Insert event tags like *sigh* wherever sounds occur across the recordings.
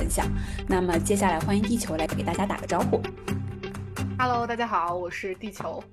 分享。那么接下来欢迎地球来给大家打个招呼。Hello，大家好，我是地球。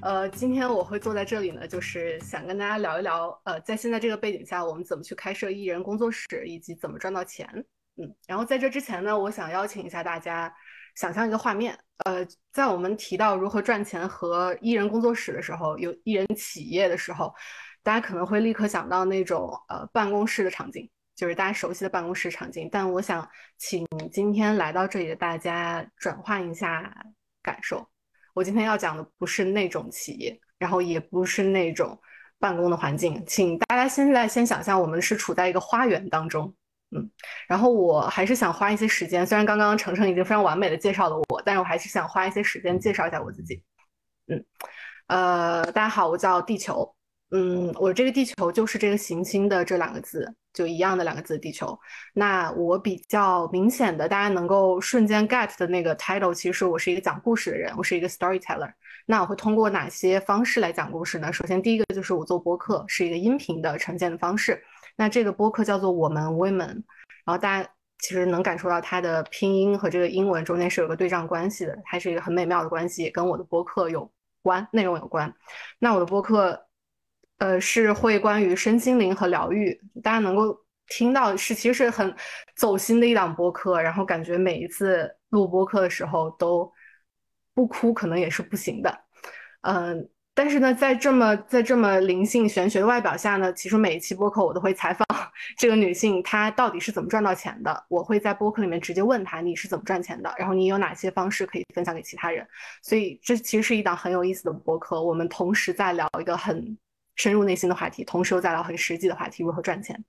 呃，今天我会坐在这里呢，就是想跟大家聊一聊，呃，在现在这个背景下，我们怎么去开设艺人工作室，以及怎么赚到钱。嗯，然后在这之前呢，我想邀请一下大家，想象一个画面，呃，在我们提到如何赚钱和艺人工作室的时候，有艺人企业的时候，大家可能会立刻想到那种呃办公室的场景，就是大家熟悉的办公室场景。但我想请今天来到这里的大家转换一下感受。我今天要讲的不是那种企业，然后也不是那种办公的环境，请大家现在先想象我们是处在一个花园当中，嗯，然后我还是想花一些时间，虽然刚刚程程已经非常完美的介绍了我，但是我还是想花一些时间介绍一下我自己，嗯，呃，大家好，我叫地球。嗯，我这个地球就是这个行星的这两个字，就一样的两个字，地球。那我比较明显的，大家能够瞬间 get 的那个 title，其实我是一个讲故事的人，我是一个 storyteller。那我会通过哪些方式来讲故事呢？首先，第一个就是我做播客，是一个音频的呈现的方式。那这个播客叫做我们 women，然后大家其实能感受到它的拼音和这个英文中间是有个对仗关系的，它是一个很美妙的关系，跟我的播客有关，内容有关。那我的播客。呃，是会关于身心灵和疗愈，大家能够听到是其实是很走心的一档播客，然后感觉每一次录播客的时候都不哭可能也是不行的，嗯，但是呢，在这么在这么灵性玄学的外表下呢，其实每一期播客我都会采访 *laughs* 这个女性，她到底是怎么赚到钱的，我会在播客里面直接问她你是怎么赚钱的，然后你有哪些方式可以分享给其他人，所以这其实是一档很有意思的播客，我们同时在聊一个很。深入内心的话题，同时又在聊很实际的话题，如何赚钱，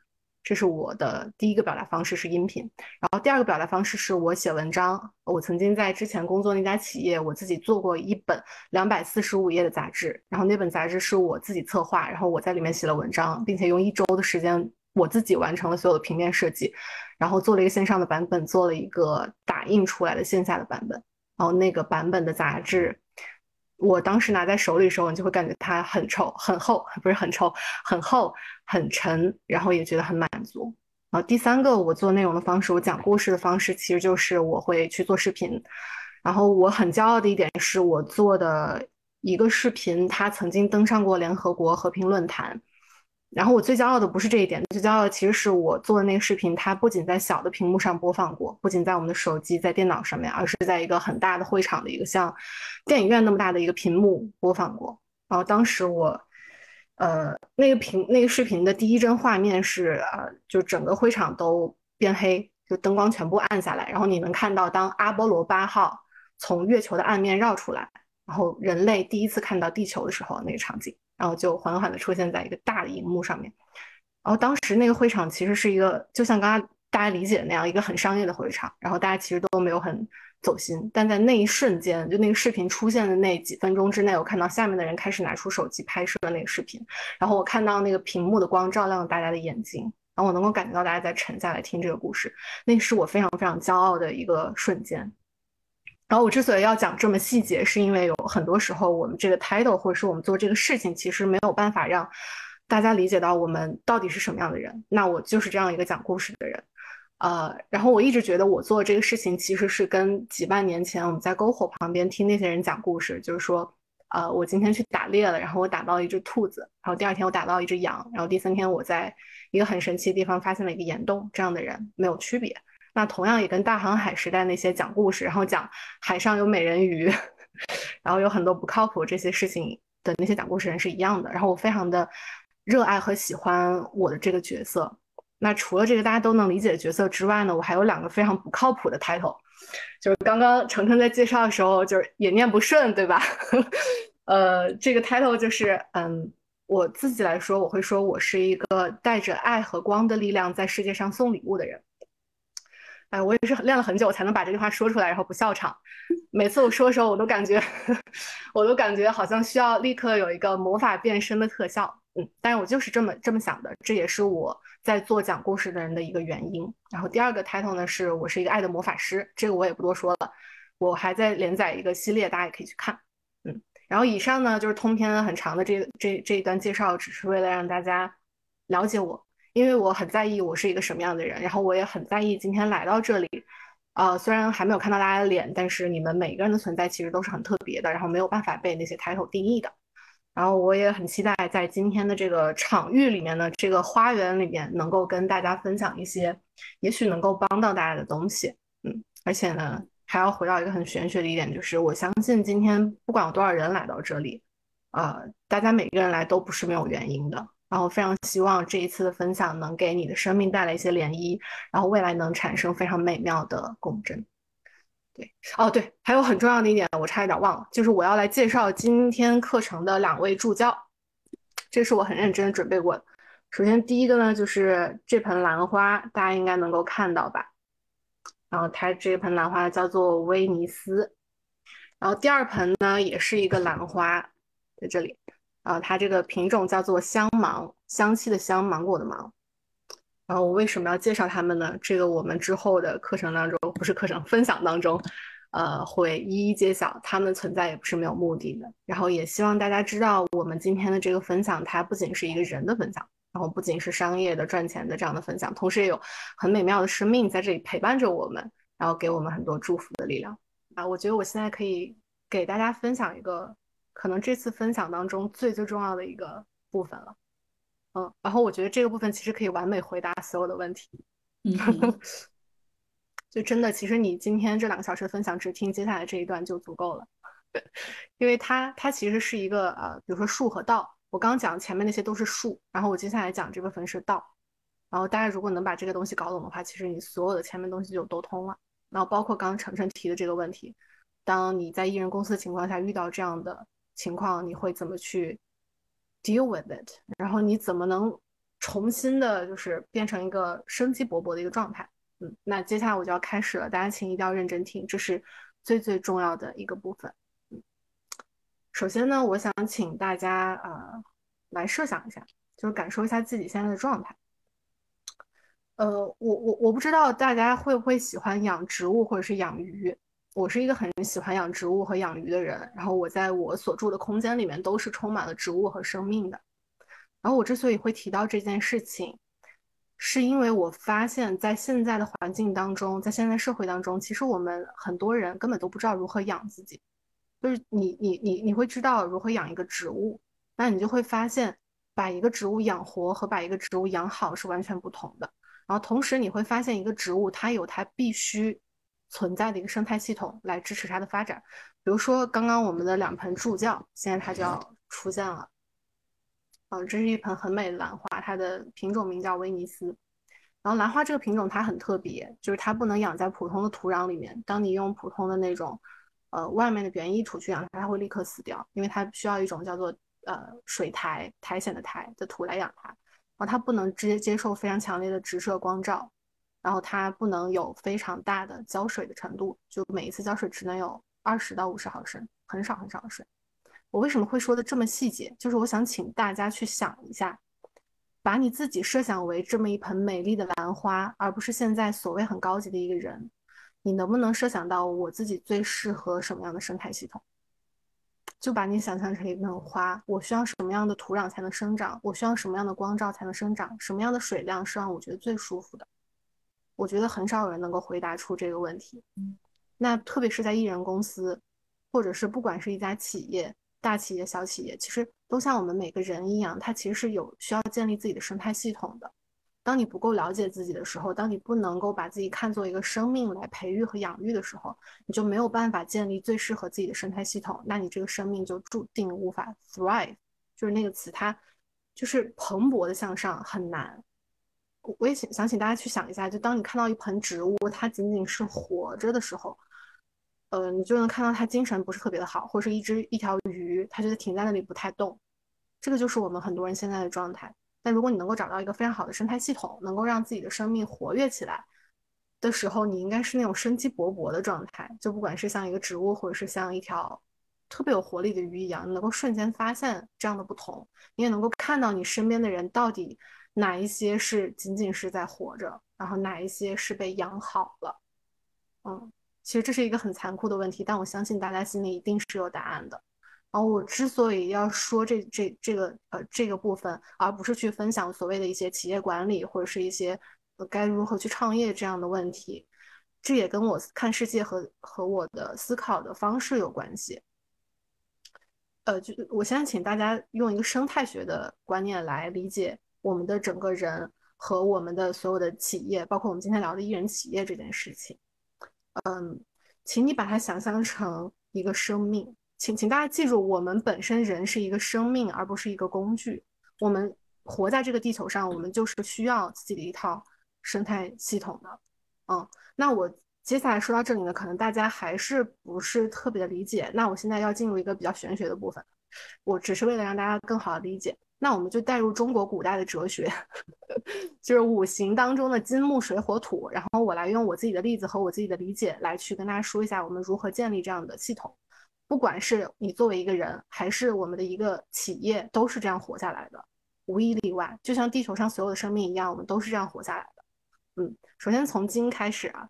这是我的第一个表达方式是音频。然后第二个表达方式是我写文章。我曾经在之前工作那家企业，我自己做过一本两百四十五页的杂志，然后那本杂志是我自己策划，然后我在里面写了文章，并且用一周的时间我自己完成了所有的平面设计，然后做了一个线上的版本，做了一个打印出来的线下的版本，然后那个版本的杂志。我当时拿在手里的时候，你就会感觉它很臭、很厚，不是很臭，很厚、很沉，然后也觉得很满足。然后第三个，我做内容的方式，我讲故事的方式，其实就是我会去做视频。然后我很骄傲的一点是我做的一个视频，它曾经登上过联合国和平论坛。然后我最骄傲的不是这一点，最骄傲的其实是我做的那个视频，它不仅在小的屏幕上播放过，不仅在我们的手机、在电脑上面，而是在一个很大的会场的一个像电影院那么大的一个屏幕播放过。然后当时我，呃，那个屏那个视频的第一帧画面是，呃，就整个会场都变黑，就灯光全部暗下来，然后你能看到当阿波罗八号从月球的暗面绕出来，然后人类第一次看到地球的时候那个场景。然后就缓缓地出现在一个大的荧幕上面，然后当时那个会场其实是一个，就像刚刚大家理解的那样，一个很商业的会场。然后大家其实都没有很走心，但在那一瞬间，就那个视频出现的那几分钟之内，我看到下面的人开始拿出手机拍摄那个视频，然后我看到那个屏幕的光照亮了大家的眼睛，然后我能够感觉到大家在沉下来听这个故事，那是我非常非常骄傲的一个瞬间。然后我之所以要讲这么细节，是因为有很多时候我们这个 title 或者是我们做这个事情，其实没有办法让大家理解到我们到底是什么样的人。那我就是这样一个讲故事的人，呃，然后我一直觉得我做这个事情其实是跟几万年前我们在篝火旁边听那些人讲故事，就是说，呃，我今天去打猎了，然后我打到一只兔子，然后第二天我打到一只羊，然后第三天我在一个很神奇的地方发现了一个岩洞，这样的人没有区别。那同样也跟大航海时代那些讲故事，然后讲海上有美人鱼，*laughs* 然后有很多不靠谱这些事情的那些讲故事人是一样的。然后我非常的热爱和喜欢我的这个角色。那除了这个大家都能理解的角色之外呢，我还有两个非常不靠谱的 title，就是刚刚程程在介绍的时候就是也念不顺，对吧？*laughs* 呃，这个 title 就是嗯，我自己来说，我会说我是一个带着爱和光的力量在世界上送礼物的人。哎，我也是练了很久我才能把这句话说出来，然后不笑场。每次我说的时候，我都感觉，*laughs* 我都感觉好像需要立刻有一个魔法变身的特效。嗯，但是我就是这么这么想的，这也是我在做讲故事的人的一个原因。然后第二个 title 呢，是我是一个爱的魔法师，这个我也不多说了。我还在连载一个系列，大家也可以去看。嗯，然后以上呢就是通篇很长的这这这一段介绍，只是为了让大家了解我。因为我很在意我是一个什么样的人，然后我也很在意今天来到这里，呃，虽然还没有看到大家的脸，但是你们每个人的存在其实都是很特别的，然后没有办法被那些 title 定义的。然后我也很期待在今天的这个场域里面呢，这个花园里面能够跟大家分享一些，也许能够帮到大家的东西。嗯，而且呢，还要回到一个很玄学的一点，就是我相信今天不管有多少人来到这里，呃，大家每个人来都不是没有原因的。然后非常希望这一次的分享能给你的生命带来一些涟漪，然后未来能产生非常美妙的共振。对，哦对，还有很重要的一点，我差一点忘了，就是我要来介绍今天课程的两位助教，这是我很认真准备过的。首先第一个呢，就是这盆兰花，大家应该能够看到吧？然后它这盆兰花叫做威尼斯，然后第二盆呢，也是一个兰花，在这里。啊，它这个品种叫做香芒，香气的香，芒果的芒。然后我为什么要介绍它们呢？这个我们之后的课程当中，不是课程分享当中，呃，会一一揭晓。它们存在也不是没有目的的。然后也希望大家知道，我们今天的这个分享，它不仅是一个人的分享，然后不仅是商业的赚钱的这样的分享，同时也有很美妙的生命在这里陪伴着我们，然后给我们很多祝福的力量。啊，我觉得我现在可以给大家分享一个。可能这次分享当中最最重要的一个部分了，嗯，然后我觉得这个部分其实可以完美回答所有的问题，嗯，*laughs* 就真的，其实你今天这两个小时的分享，只听接下来这一段就足够了，*laughs* 因为它它其实是一个呃，比如说术和道，我刚讲前面那些都是术，然后我接下来讲这部分是道，然后大家如果能把这个东西搞懂的话，其实你所有的前面东西就都通了，然后包括刚刚晨晨提的这个问题，当你在艺人公司的情况下遇到这样的。情况你会怎么去 deal with it？然后你怎么能重新的，就是变成一个生机勃勃的一个状态？嗯，那接下来我就要开始了，大家请一定要认真听，这是最最重要的一个部分。嗯，首先呢，我想请大家呃来设想一下，就是感受一下自己现在的状态。呃，我我我不知道大家会不会喜欢养植物或者是养鱼。我是一个很喜欢养植物和养鱼的人，然后我在我所住的空间里面都是充满了植物和生命的。然后我之所以会提到这件事情，是因为我发现，在现在的环境当中，在现在社会当中，其实我们很多人根本都不知道如何养自己。就是你你你你会知道如何养一个植物，那你就会发现，把一个植物养活和把一个植物养好是完全不同的。然后同时你会发现，一个植物它有它必须。存在的一个生态系统来支持它的发展，比如说刚刚我们的两盆助教，现在它就要出现了。嗯，这是一盆很美的兰花，它的品种名叫威尼斯。然后兰花这个品种它很特别，就是它不能养在普通的土壤里面。当你用普通的那种呃外面的园艺土去养它，它会立刻死掉，因为它需要一种叫做呃水苔苔藓的苔的土来养它。然后它不能直接接受非常强烈的直射光照。然后它不能有非常大的浇水的程度，就每一次浇水只能有二十到五十毫升，很少很少的水。我为什么会说的这么细节？就是我想请大家去想一下，把你自己设想为这么一盆美丽的兰花，而不是现在所谓很高级的一个人。你能不能设想到我自己最适合什么样的生态系统？就把你想象成一盆花，我需要什么样的土壤才能生长？我需要什么样的光照才能生长？什么样的水量是让我觉得最舒服的？我觉得很少有人能够回答出这个问题。那特别是在艺人公司，或者是不管是一家企业、大企业、小企业，其实都像我们每个人一样，它其实是有需要建立自己的生态系统的。当你不够了解自己的时候，当你不能够把自己看作一个生命来培育和养育的时候，你就没有办法建立最适合自己的生态系统。那你这个生命就注定无法 thrive，就是那个词，它就是蓬勃的向上，很难。我也想想请大家去想一下，就当你看到一盆植物，它仅仅是活着的时候，呃，你就能看到它精神不是特别的好，或者是一只一条鱼，它就停在那里不太动。这个就是我们很多人现在的状态。但如果你能够找到一个非常好的生态系统，能够让自己的生命活跃起来的时候，你应该是那种生机勃勃的状态。就不管是像一个植物，或者是像一条特别有活力的鱼一样，你能够瞬间发现这样的不同，你也能够看到你身边的人到底。哪一些是仅仅是在活着，然后哪一些是被养好了？嗯，其实这是一个很残酷的问题，但我相信大家心里一定是有答案的。然后我之所以要说这这这个呃这个部分，而不是去分享所谓的一些企业管理或者是一些该如何去创业这样的问题，这也跟我看世界和和我的思考的方式有关系。呃，就我现在请大家用一个生态学的观念来理解我们的整个人和我们的所有的企业，包括我们今天聊的艺人企业这件事情。嗯，请你把它想象成一个生命。请请大家记住，我们本身人是一个生命，而不是一个工具。我们活在这个地球上，我们就是需要自己的一套生态系统的。嗯，那我接下来说到这里呢，可能大家还是不是特别的理解。那我现在要进入一个比较玄学的部分，我只是为了让大家更好的理解。那我们就带入中国古代的哲学，*laughs* 就是五行当中的金木水火土。然后我来用我自己的例子和我自己的理解来去跟大家说一下，我们如何建立这样的系统。不管是你作为一个人，还是我们的一个企业，都是这样活下来的，无一例外。就像地球上所有的生命一样，我们都是这样活下来的。嗯，首先从金开始啊，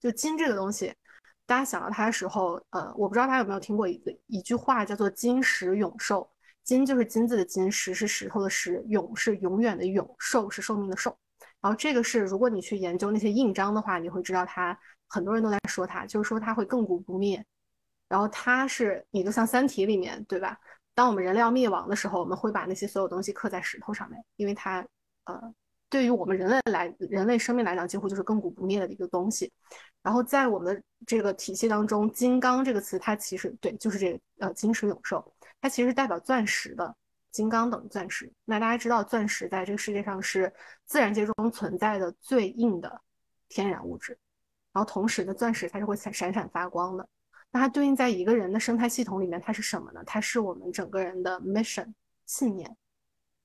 就金这个东西，大家想到它的时候，呃，我不知道大家有没有听过一个一句话，叫做“金石永寿”。金就是金字的金，石是石头的石，永是永远的永，寿是寿命的寿。然后这个是，如果你去研究那些印章的话，你会知道它很多人都在说它，就是说它会亘古不灭。然后它是，你就像《三体》里面，对吧？当我们人类要灭亡的时候，我们会把那些所有东西刻在石头上面，因为它，呃，对于我们人类来，人类生命来讲，几乎就是亘古不灭的一个东西。然后在我们的这个体系当中，“金刚”这个词，它其实对，就是这个，呃，金石永寿，它其实代表钻石的，金刚等钻石。那大家知道，钻石在这个世界上是自然界中存在的最硬的天然物质，然后同时呢，钻石它是会闪闪闪发光的。那它对应在一个人的生态系统里面，它是什么呢？它是我们整个人的 mission 信念。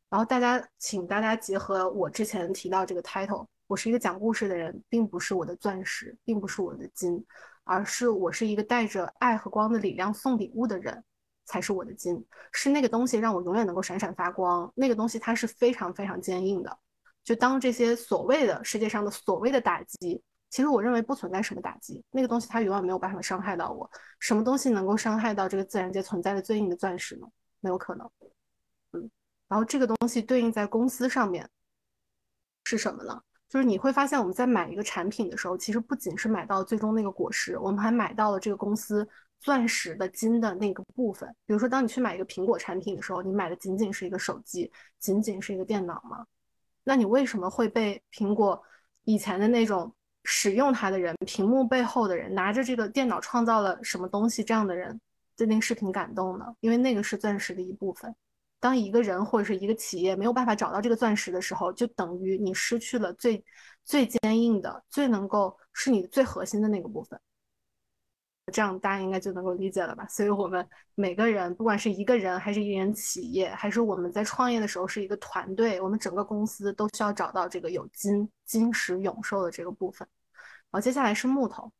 然后大家，请大家结合我之前提到这个 title，我是一个讲故事的人，并不是我的钻石，并不是我的金，而是我是一个带着爱和光的力量送礼物的人，才是我的金。是那个东西让我永远能够闪闪发光。那个东西它是非常非常坚硬的。就当这些所谓的世界上的所谓的打击。其实我认为不存在什么打击，那个东西它永远没有办法伤害到我。什么东西能够伤害到这个自然界存在的最硬的钻石呢？没有可能。嗯，然后这个东西对应在公司上面是什么呢？就是你会发现我们在买一个产品的时候，其实不仅是买到最终那个果实，我们还买到了这个公司钻石的金的那个部分。比如说，当你去买一个苹果产品的时候，你买的仅仅是一个手机，仅仅是一个电脑吗？那你为什么会被苹果以前的那种？使用它的人，屏幕背后的人，拿着这个电脑创造了什么东西？这样的人对那个视频感动呢？因为那个是钻石的一部分。当一个人或者是一个企业没有办法找到这个钻石的时候，就等于你失去了最最坚硬的、最能够是你最核心的那个部分。这样大家应该就能够理解了吧？所以我们每个人，不管是一个人还是一人企业，还是我们在创业的时候是一个团队，我们整个公司都需要找到这个有金金石永寿的这个部分。好，接下来是木头。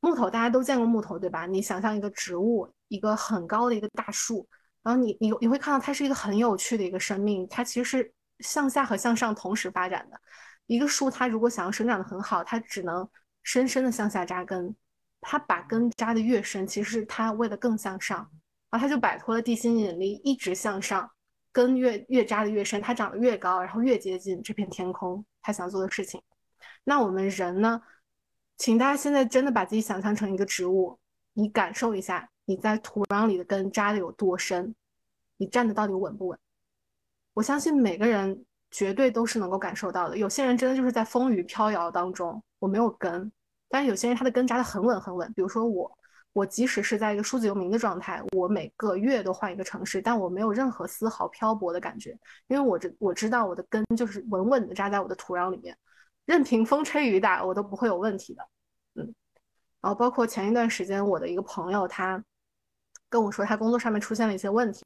木头大家都见过木头对吧？你想象一个植物，一个很高的一个大树，然后你你你会看到它是一个很有趣的一个生命，它其实是向下和向上同时发展的。一个树它如果想要生长的很好，它只能深深的向下扎根。它把根扎的越深，其实是它为了更向上，然后它就摆脱了地心引力，一直向上，根越越扎的越深，它长得越高，然后越接近这片天空，它想做的事情。那我们人呢？请大家现在真的把自己想象成一个植物，你感受一下你在土壤里的根扎的有多深，你站的到底稳不稳？我相信每个人绝对都是能够感受到的。有些人真的就是在风雨飘摇当中，我没有根。但是有些人他的根扎的很稳很稳，比如说我，我即使是在一个数字游民的状态，我每个月都换一个城市，但我没有任何丝毫漂泊的感觉，因为我知我知道我的根就是稳稳的扎在我的土壤里面，任凭风吹雨打我都不会有问题的。嗯，然后包括前一段时间我的一个朋友，他跟我说他工作上面出现了一些问题，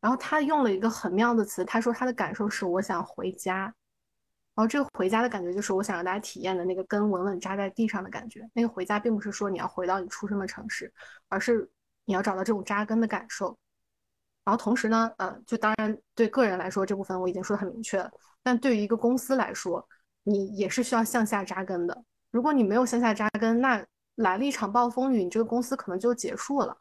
然后他用了一个很妙的词，他说他的感受是我想回家。然后这个回家的感觉，就是我想让大家体验的那个根稳稳扎在地上的感觉。那个回家，并不是说你要回到你出生的城市，而是你要找到这种扎根的感受。然后同时呢，呃，就当然对个人来说，这部分我已经说的很明确了。但对于一个公司来说，你也是需要向下扎根的。如果你没有向下扎根，那来了一场暴风雨，你这个公司可能就结束了。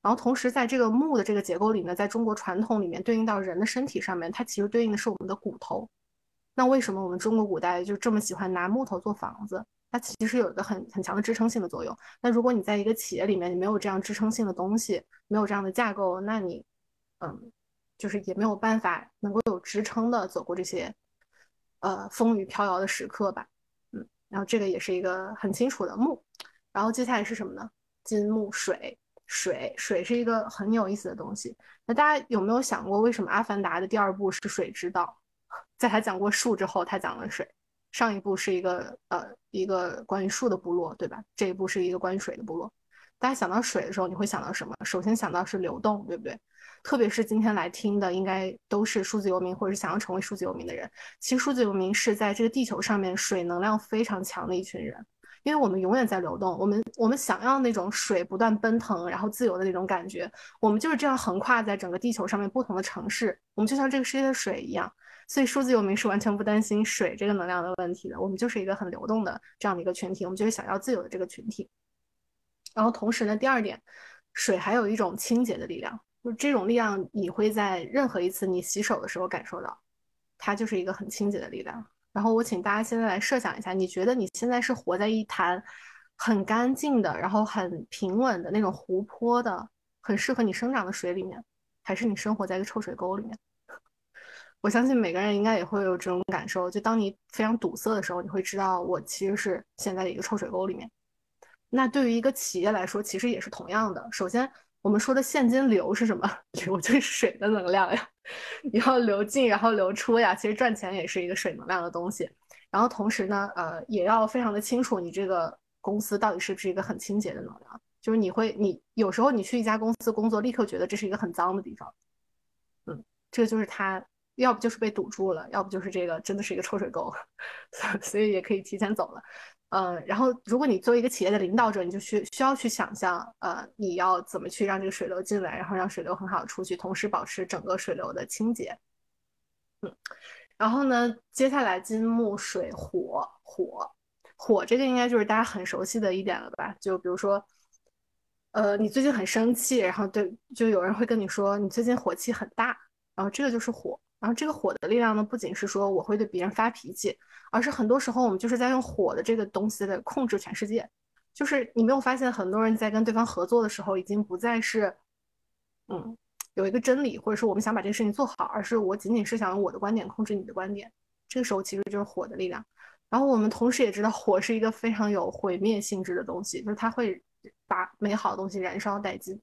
然后同时在这个木的这个结构里面，在中国传统里面对应到人的身体上面，它其实对应的是我们的骨头。那为什么我们中国古代就这么喜欢拿木头做房子？它其实有一个很很强的支撑性的作用。那如果你在一个企业里面，你没有这样支撑性的东西，没有这样的架构，那你，嗯，就是也没有办法能够有支撑的走过这些，呃，风雨飘摇的时刻吧。嗯，然后这个也是一个很清楚的木。然后接下来是什么呢？金木水。水水是一个很有意思的东西。那大家有没有想过，为什么《阿凡达》的第二部是水之道？在他讲过树之后，他讲了水。上一部是一个呃一个关于树的部落，对吧？这一部是一个关于水的部落。大家想到水的时候，你会想到什么？首先想到是流动，对不对？特别是今天来听的，应该都是数字游民，或者是想要成为数字游民的人。其实数字游民是在这个地球上面水能量非常强的一群人。因为我们永远在流动，我们我们想要那种水不断奔腾，然后自由的那种感觉，我们就是这样横跨在整个地球上面不同的城市，我们就像这个世界的水一样。所以数字游民是完全不担心水这个能量的问题的，我们就是一个很流动的这样的一个群体，我们就是想要自由的这个群体。然后同时呢，第二点，水还有一种清洁的力量，就这种力量你会在任何一次你洗手的时候感受到，它就是一个很清洁的力量。然后我请大家现在来设想一下，你觉得你现在是活在一潭很干净的，然后很平稳的那种湖泊的，很适合你生长的水里面，还是你生活在一个臭水沟里面？我相信每个人应该也会有这种感受，就当你非常堵塞的时候，你会知道我其实是现在的一个臭水沟里面。那对于一个企业来说，其实也是同样的。首先，我们说的现金流是什么？*laughs* 流就是水的能量呀。你要流进，然后流出呀。其实赚钱也是一个水能量的东西。然后同时呢，呃，也要非常的清楚你这个公司到底是不是一个很清洁的能量。就是你会，你有时候你去一家公司工作，立刻觉得这是一个很脏的地方。嗯，这个就是它，要不就是被堵住了，要不就是这个真的是一个臭水沟，*laughs* 所以也可以提前走了。呃，然后如果你作为一个企业的领导者，你就需需要去想象，呃，你要怎么去让这个水流进来，然后让水流很好出去，同时保持整个水流的清洁。嗯，然后呢，接下来金木水火火火这个应该就是大家很熟悉的一点了吧？就比如说，呃，你最近很生气，然后对，就有人会跟你说你最近火气很大，然后这个就是火。然后这个火的力量呢，不仅是说我会对别人发脾气，而是很多时候我们就是在用火的这个东西来控制全世界。就是你没有发现，很多人在跟对方合作的时候，已经不再是，嗯，有一个真理，或者说我们想把这个事情做好，而是我仅仅是想用我的观点控制你的观点。这个时候其实就是火的力量。然后我们同时也知道，火是一个非常有毁灭性质的东西，就是它会把美好的东西燃烧殆尽。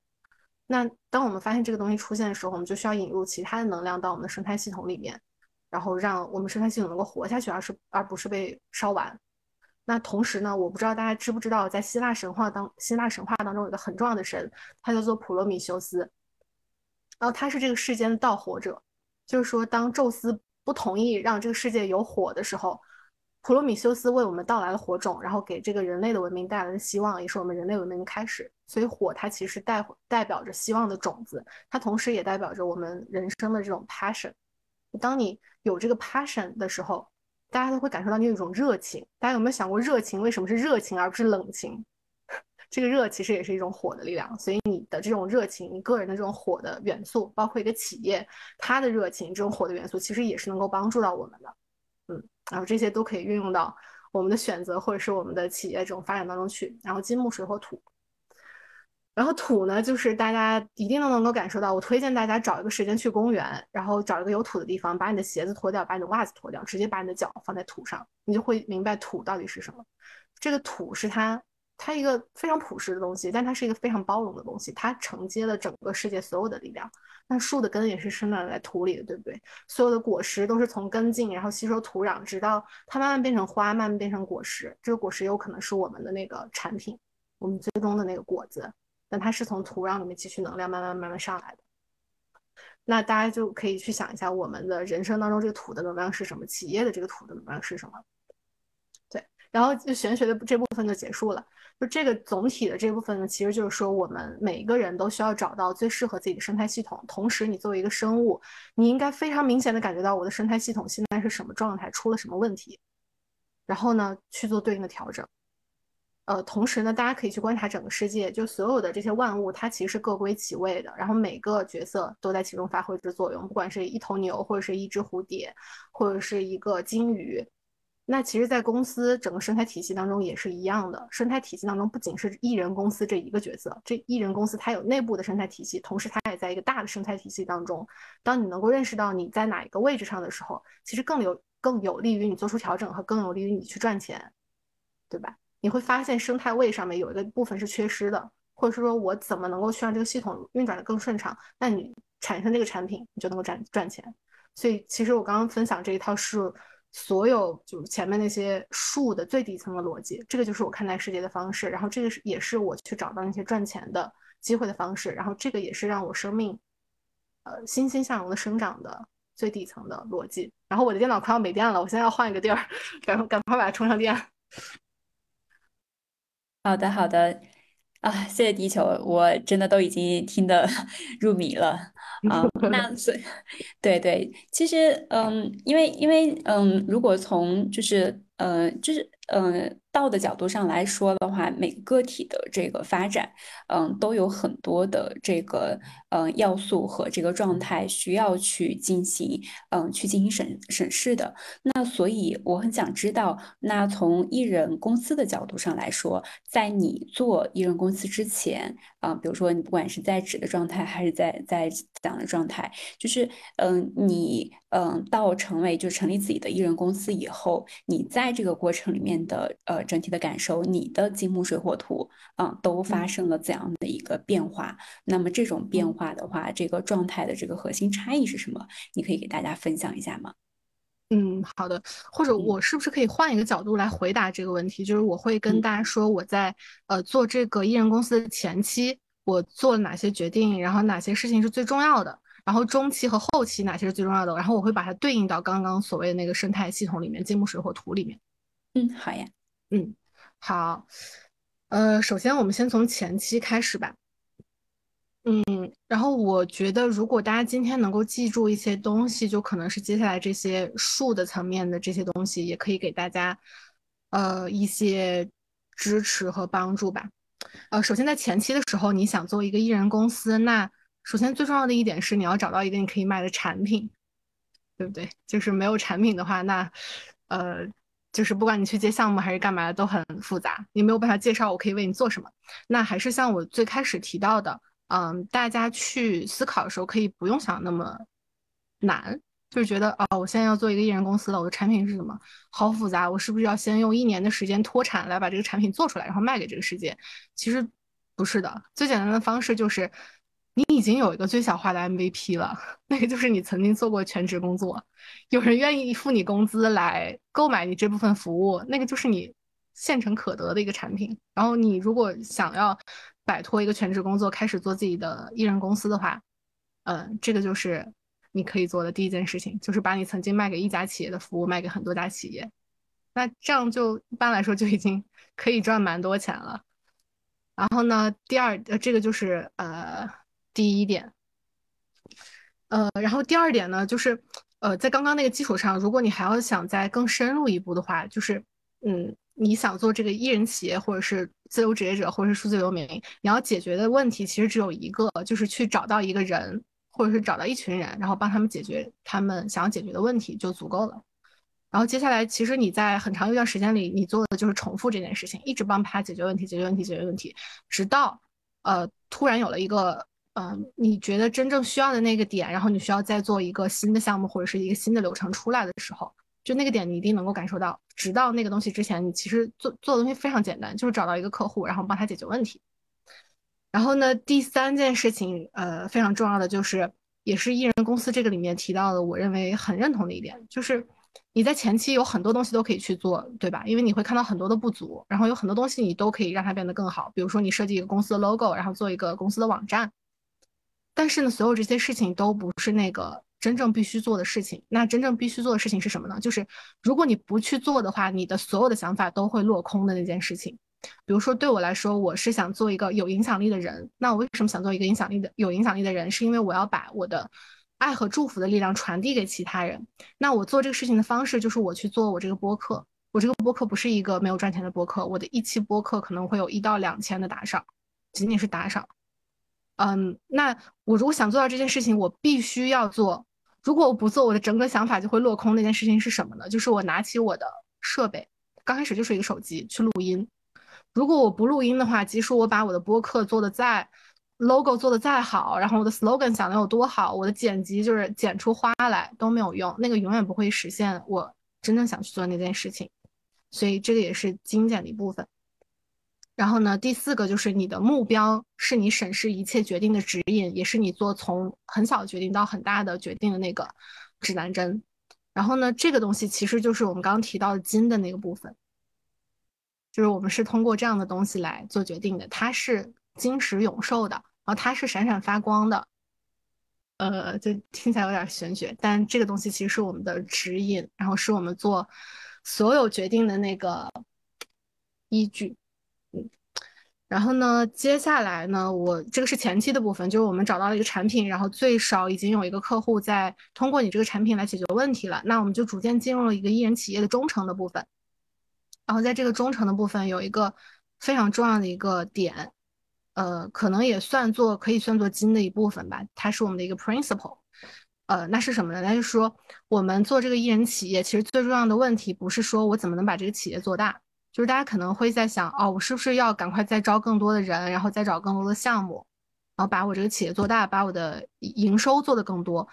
那当我们发现这个东西出现的时候，我们就需要引入其他的能量到我们的生态系统里面，然后让我们生态系统能够活下去，而是而不是被烧完。那同时呢，我不知道大家知不知道，在希腊神话当希腊神话当中有一个很重要的神，他叫做普罗米修斯，然后他是这个世间的盗火者，就是说当宙斯不同意让这个世界有火的时候。普罗米修斯为我们带来了火种，然后给这个人类的文明带来了希望，也是我们人类文明的开始。所以火它其实代代表着希望的种子，它同时也代表着我们人生的这种 passion。当你有这个 passion 的时候，大家都会感受到你有一种热情。大家有没有想过，热情为什么是热情而不是冷情？*laughs* 这个热其实也是一种火的力量。所以你的这种热情，你个人的这种火的元素，包括一个企业它的热情，这种火的元素，其实也是能够帮助到我们的。嗯。然后这些都可以运用到我们的选择或者是我们的企业这种发展当中去。然后金木水火土，然后土呢，就是大家一定都能够感受到。我推荐大家找一个时间去公园，然后找一个有土的地方，把你的鞋子脱掉，把你的袜子脱掉，直接把你的脚放在土上，你就会明白土到底是什么。这个土是它。它一个非常朴实的东西，但它是一个非常包容的东西，它承接了整个世界所有的力量。那树的根也是生长在土里的，对不对？所有的果实都是从根茎，然后吸收土壤，直到它慢慢变成花，慢慢变成果实。这个果实有可能是我们的那个产品，我们最终的那个果子。但它是从土壤里面汲取能量，慢慢慢慢上来的。那大家就可以去想一下，我们的人生当中这个土的能量是什么？企业的这个土的能量是什么？然后就玄学的这部分就结束了。就这个总体的这部分呢，其实就是说，我们每一个人都需要找到最适合自己的生态系统。同时，你作为一个生物，你应该非常明显的感觉到我的生态系统现在是什么状态，出了什么问题，然后呢去做对应的调整。呃，同时呢，大家可以去观察整个世界，就所有的这些万物，它其实是各归其位的，然后每个角色都在其中发挥着作用，不管是一头牛，或者是一只蝴蝶，或者是一个金鱼。那其实，在公司整个生态体系当中也是一样的。生态体系当中不仅是艺人公司这一个角色，这艺人公司它有内部的生态体系，同时它也在一个大的生态体系当中。当你能够认识到你在哪一个位置上的时候，其实更有更有利于你做出调整和更有利于你去赚钱，对吧？你会发现生态位上面有一个部分是缺失的，或者是说我怎么能够去让这个系统运转的更顺畅？那你产生这个产品，你就能够赚赚钱。所以其实我刚刚分享这一套是所有就是前面那些树的最底层的逻辑，这个就是我看待世界的方式。然后这个是也是我去找到那些赚钱的机会的方式。然后这个也是让我生命呃欣欣向荣的生长的最底层的逻辑。然后我的电脑快要没电了，我现在要换一个地儿，赶赶快把它充上电。*laughs* 好的，好的，啊，谢谢地球，我真的都已经听得 *laughs* 入迷了啊。那 *laughs* 所以，对对，其实，嗯，因为因为，嗯，如果从就是，呃，就是。嗯，道的角度上来说的话，每个体的这个发展，嗯，都有很多的这个嗯要素和这个状态需要去进行嗯去进行审审视的。那所以我很想知道，那从艺人公司的角度上来说，在你做艺人公司之前，啊，比如说你不管是在职的状态还是在在讲的状态，就是嗯你嗯到成为就成立自己的艺人公司以后，你在这个过程里面。的呃整体的感受，你的金木水火土啊都发生了怎样的一个变化？那么这种变化的话，这个状态的这个核心差异是什么？你可以给大家分享一下吗？嗯，好的。或者我是不是可以换一个角度来回答这个问题？就是我会跟大家说，我在呃做这个艺人公司的前期，我做了哪些决定，然后哪些事情是最重要的，然后中期和后期哪些是最重要的，然后我会把它对应到刚刚所谓的那个生态系统里面，金木水火土里面。嗯，好呀，嗯，好，呃，首先我们先从前期开始吧，嗯，然后我觉得如果大家今天能够记住一些东西，就可能是接下来这些数的层面的这些东西，也可以给大家呃一些支持和帮助吧。呃，首先在前期的时候，你想做一个艺人公司，那首先最重要的一点是你要找到一个你可以卖的产品，对不对？就是没有产品的话，那呃。就是不管你去接项目还是干嘛都很复杂，你没有办法介绍我可以为你做什么。那还是像我最开始提到的，嗯，大家去思考的时候可以不用想那么难，就是觉得哦，我现在要做一个艺人公司了，我的产品是什么？好复杂，我是不是要先用一年的时间脱产来把这个产品做出来，然后卖给这个世界？其实不是的，最简单的方式就是。你已经有一个最小化的 MVP 了，那个就是你曾经做过全职工作，有人愿意付你工资来购买你这部分服务，那个就是你现成可得的一个产品。然后你如果想要摆脱一个全职工作，开始做自己的艺人公司的话，嗯，这个就是你可以做的第一件事情，就是把你曾经卖给一家企业的服务卖给很多家企业，那这样就一般来说就已经可以赚蛮多钱了。然后呢，第二，呃，这个就是呃。第一点，呃，然后第二点呢，就是，呃，在刚刚那个基础上，如果你还要想再更深入一步的话，就是，嗯，你想做这个艺人企业，或者是自由职业者，或者是数字游民，你要解决的问题其实只有一个，就是去找到一个人，或者是找到一群人，然后帮他们解决他们想要解决的问题就足够了。然后接下来，其实你在很长一段时间里，你做的就是重复这件事情，一直帮他解决问题，解决问题，解决问题，直到，呃，突然有了一个。嗯，你觉得真正需要的那个点，然后你需要再做一个新的项目或者是一个新的流程出来的时候，就那个点你一定能够感受到。直到那个东西之前，你其实做做的东西非常简单，就是找到一个客户，然后帮他解决问题。然后呢，第三件事情，呃，非常重要的就是，也是艺人公司这个里面提到的，我认为很认同的一点，就是你在前期有很多东西都可以去做，对吧？因为你会看到很多的不足，然后有很多东西你都可以让它变得更好。比如说你设计一个公司的 logo，然后做一个公司的网站。但是呢，所有这些事情都不是那个真正必须做的事情。那真正必须做的事情是什么呢？就是如果你不去做的话，你的所有的想法都会落空的那件事情。比如说，对我来说，我是想做一个有影响力的人。那我为什么想做一个影响力的有影响力的人？是因为我要把我的爱和祝福的力量传递给其他人。那我做这个事情的方式就是我去做我这个播客。我这个播客不是一个没有赚钱的播客，我的一期播客可能会有一到两千的打赏，仅仅是打赏。嗯，那我如果想做到这件事情，我必须要做。如果我不做，我的整个想法就会落空。那件事情是什么呢？就是我拿起我的设备，刚开始就是一个手机去录音。如果我不录音的话，即使我把我的播客做的再 logo 做的再好，然后我的 slogan 想的有多好，我的剪辑就是剪出花来都没有用，那个永远不会实现我真正想去做那件事情。所以这个也是精简的一部分。然后呢，第四个就是你的目标是你审视一切决定的指引，也是你做从很小决定到很大的决定的那个指南针。然后呢，这个东西其实就是我们刚提到的金的那个部分，就是我们是通过这样的东西来做决定的。它是金石永寿的，然后它是闪闪发光的。呃，就听起来有点玄学，但这个东西其实是我们的指引，然后是我们做。所有决定的那个依据，然后呢，接下来呢，我这个是前期的部分，就是我们找到了一个产品，然后最少已经有一个客户在通过你这个产品来解决问题了，那我们就逐渐进入了一个艺人企业的忠诚的部分。然后在这个忠诚的部分有一个非常重要的一个点，呃，可能也算作可以算作金的一部分吧，它是我们的一个 principle。呃，那是什么呢？那就是说，我们做这个艺人企业，其实最重要的问题不是说我怎么能把这个企业做大，就是大家可能会在想，哦，我是不是要赶快再招更多的人，然后再找更多的项目，然后把我这个企业做大，把我的营收做得更多。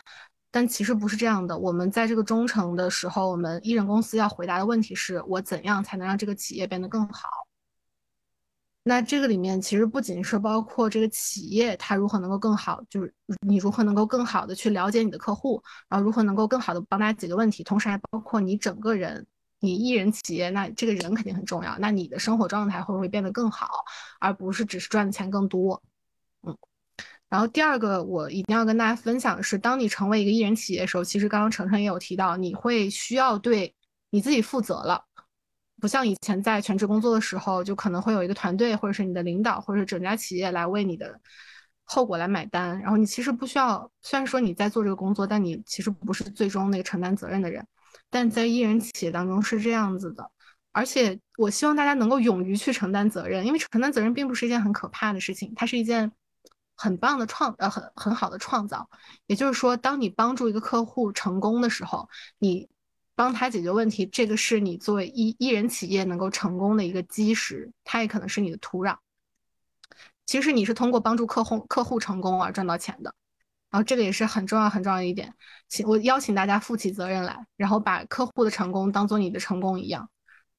但其实不是这样的。我们在这个忠诚的时候，我们艺人公司要回答的问题是我怎样才能让这个企业变得更好。那这个里面其实不仅是包括这个企业它如何能够更好，就是你如何能够更好的去了解你的客户，然后如何能够更好的帮大家解决问题，同时还包括你整个人，你艺人企业，那这个人肯定很重要。那你的生活状态会不会变得更好，而不是只是赚的钱更多？嗯。然后第二个我一定要跟大家分享的是，当你成为一个艺人企业的时候，其实刚刚程程也有提到，你会需要对你自己负责了。不像以前在全职工作的时候，就可能会有一个团队，或者是你的领导，或者是整家企业来为你的后果来买单。然后你其实不需要，虽然说你在做这个工作，但你其实不是最终那个承担责任的人。但在艺人企业当中是这样子的，而且我希望大家能够勇于去承担责任，因为承担责任并不是一件很可怕的事情，它是一件很棒的创呃很很好的创造。也就是说，当你帮助一个客户成功的时候，你。帮他解决问题，这个是你作为艺艺人企业能够成功的一个基石，它也可能是你的土壤。其实你是通过帮助客户客户成功而赚到钱的，然后这个也是很重要很重要的一点。请我邀请大家负起责任来，然后把客户的成功当做你的成功一样。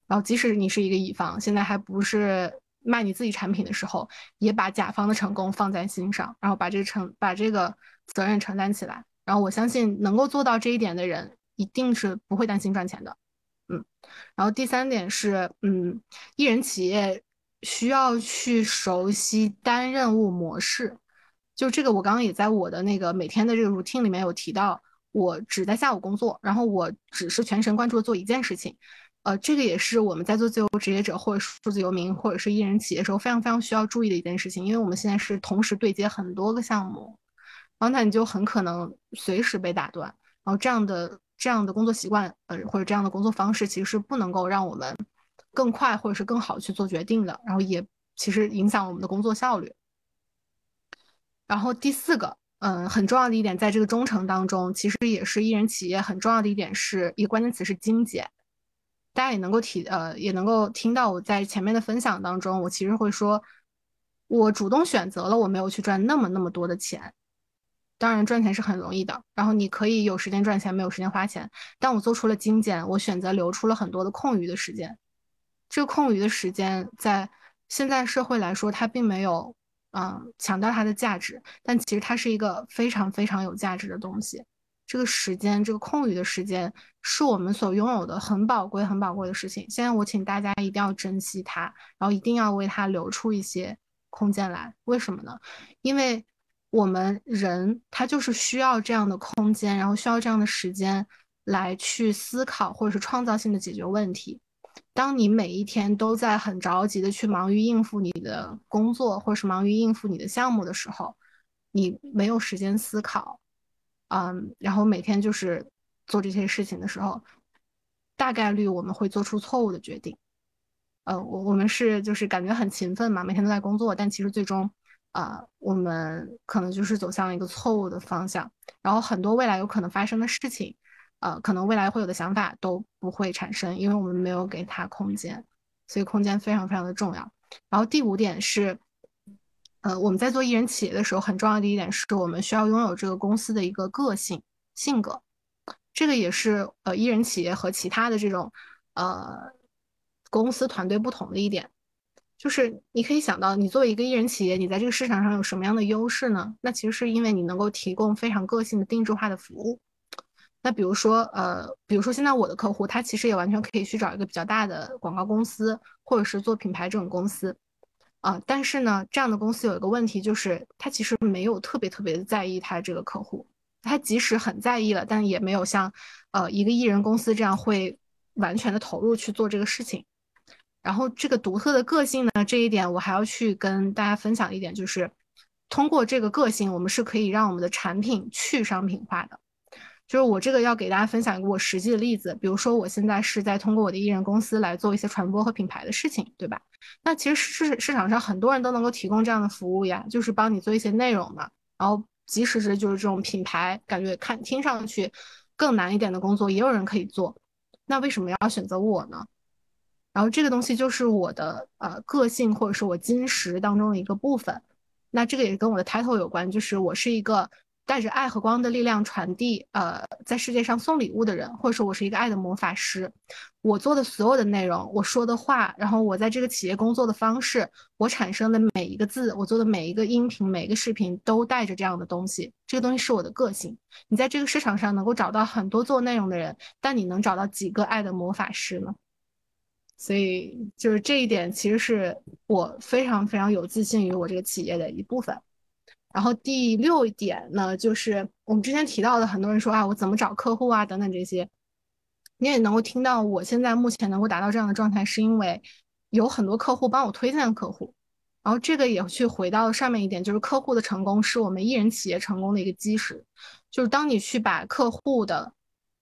然后即使你是一个乙方，现在还不是卖你自己产品的时候，也把甲方的成功放在心上，然后把这个承把这个责任承担起来。然后我相信能够做到这一点的人。一定是不会担心赚钱的，嗯，然后第三点是，嗯，艺人企业需要去熟悉单任务模式，就这个我刚刚也在我的那个每天的这个 routine 里面有提到，我只在下午工作，然后我只是全神贯注的做一件事情，呃，这个也是我们在做自由职业者或者数字游民或者是艺人企业时候非常非常需要注意的一件事情，因为我们现在是同时对接很多个项目，然后那你就很可能随时被打断，然后这样的。这样的工作习惯，呃，或者这样的工作方式，其实是不能够让我们更快或者是更好去做决定的，然后也其实影响我们的工作效率。然后第四个，嗯，很重要的一点，在这个忠诚当中，其实也是艺人企业很重要的一点，是一个关键词是精简。大家也能够体，呃，也能够听到我在前面的分享当中，我其实会说，我主动选择了我没有去赚那么那么多的钱。当然，赚钱是很容易的。然后你可以有时间赚钱，没有时间花钱。但我做出了精简，我选择留出了很多的空余的时间。这个空余的时间，在现在社会来说，它并没有嗯强调它的价值，但其实它是一个非常非常有价值的东西。这个时间，这个空余的时间，是我们所拥有的很宝贵、很宝贵的事情。现在我请大家一定要珍惜它，然后一定要为它留出一些空间来。为什么呢？因为。我们人他就是需要这样的空间，然后需要这样的时间来去思考或者是创造性的解决问题。当你每一天都在很着急的去忙于应付你的工作，或者是忙于应付你的项目的时候，你没有时间思考，嗯，然后每天就是做这些事情的时候，大概率我们会做出错误的决定。呃，我我们是就是感觉很勤奋嘛，每天都在工作，但其实最终，啊，我们可能就是走向了一个错误的方向，然后很多未来有可能发生的事情，呃，可能未来会有的想法都不会产生，因为我们没有给它空间，所以空间非常非常的重要。然后第五点是，呃，我们在做艺人企业的时候，很重要的一点是我们需要拥有这个公司的一个个性性格，这个也是呃艺人企业和其他的这种，呃。公司团队不同的一点，就是你可以想到，你作为一个艺人企业，你在这个市场上有什么样的优势呢？那其实是因为你能够提供非常个性的、定制化的服务。那比如说，呃，比如说现在我的客户，他其实也完全可以去找一个比较大的广告公司，或者是做品牌这种公司，啊，但是呢，这样的公司有一个问题，就是他其实没有特别特别在意他这个客户，他即使很在意了，但也没有像，呃，一个艺人公司这样会完全的投入去做这个事情。然后这个独特的个性呢，这一点我还要去跟大家分享一点，就是通过这个个性，我们是可以让我们的产品去商品化的。就是我这个要给大家分享一个我实际的例子，比如说我现在是在通过我的艺人公司来做一些传播和品牌的事情，对吧？那其实市市场上很多人都能够提供这样的服务呀，就是帮你做一些内容嘛。然后即使是就是这种品牌，感觉看听上去更难一点的工作，也有人可以做。那为什么要选择我呢？然后这个东西就是我的呃个性或者是我金石当中的一个部分，那这个也跟我的 title 有关，就是我是一个带着爱和光的力量传递呃在世界上送礼物的人，或者说我是一个爱的魔法师。我做的所有的内容，我说的话，然后我在这个企业工作的方式，我产生的每一个字，我做的每一个音频、每一个视频都带着这样的东西。这个东西是我的个性。你在这个市场上能够找到很多做内容的人，但你能找到几个爱的魔法师呢？所以就是这一点，其实是我非常非常有自信于我这个企业的一部分。然后第六点呢，就是我们之前提到的，很多人说啊，我怎么找客户啊，等等这些，你也能够听到，我现在目前能够达到这样的状态，是因为有很多客户帮我推荐客户。然后这个也去回到上面一点，就是客户的成功是我们艺人企业成功的一个基石。就是当你去把客户的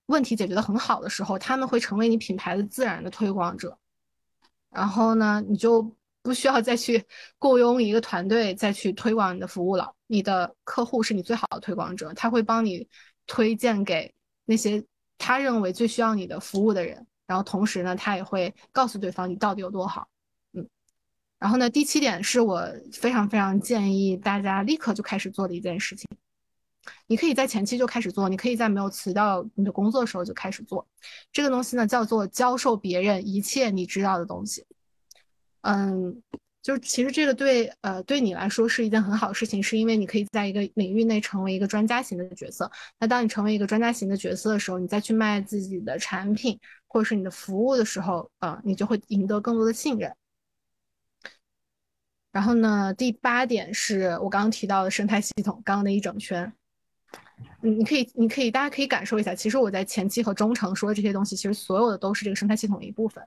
问题解决的很好的时候，他们会成为你品牌的自然的推广者。然后呢，你就不需要再去雇佣一个团队再去推广你的服务了。你的客户是你最好的推广者，他会帮你推荐给那些他认为最需要你的服务的人。然后同时呢，他也会告诉对方你到底有多好。嗯。然后呢，第七点是我非常非常建议大家立刻就开始做的一件事情。你可以在前期就开始做，你可以在没有辞掉你的工作的时候就开始做。这个东西呢，叫做教授别人一切你知道的东西。嗯，就其实这个对呃对你来说是一件很好的事情，是因为你可以在一个领域内成为一个专家型的角色。那当你成为一个专家型的角色的时候，你再去卖自己的产品或者是你的服务的时候，呃，你就会赢得更多的信任。然后呢，第八点是我刚刚提到的生态系统，刚刚那一整圈。你你可以，你可以，大家可以感受一下。其实我在前期和中程说的这些东西，其实所有的都是这个生态系统的一部分。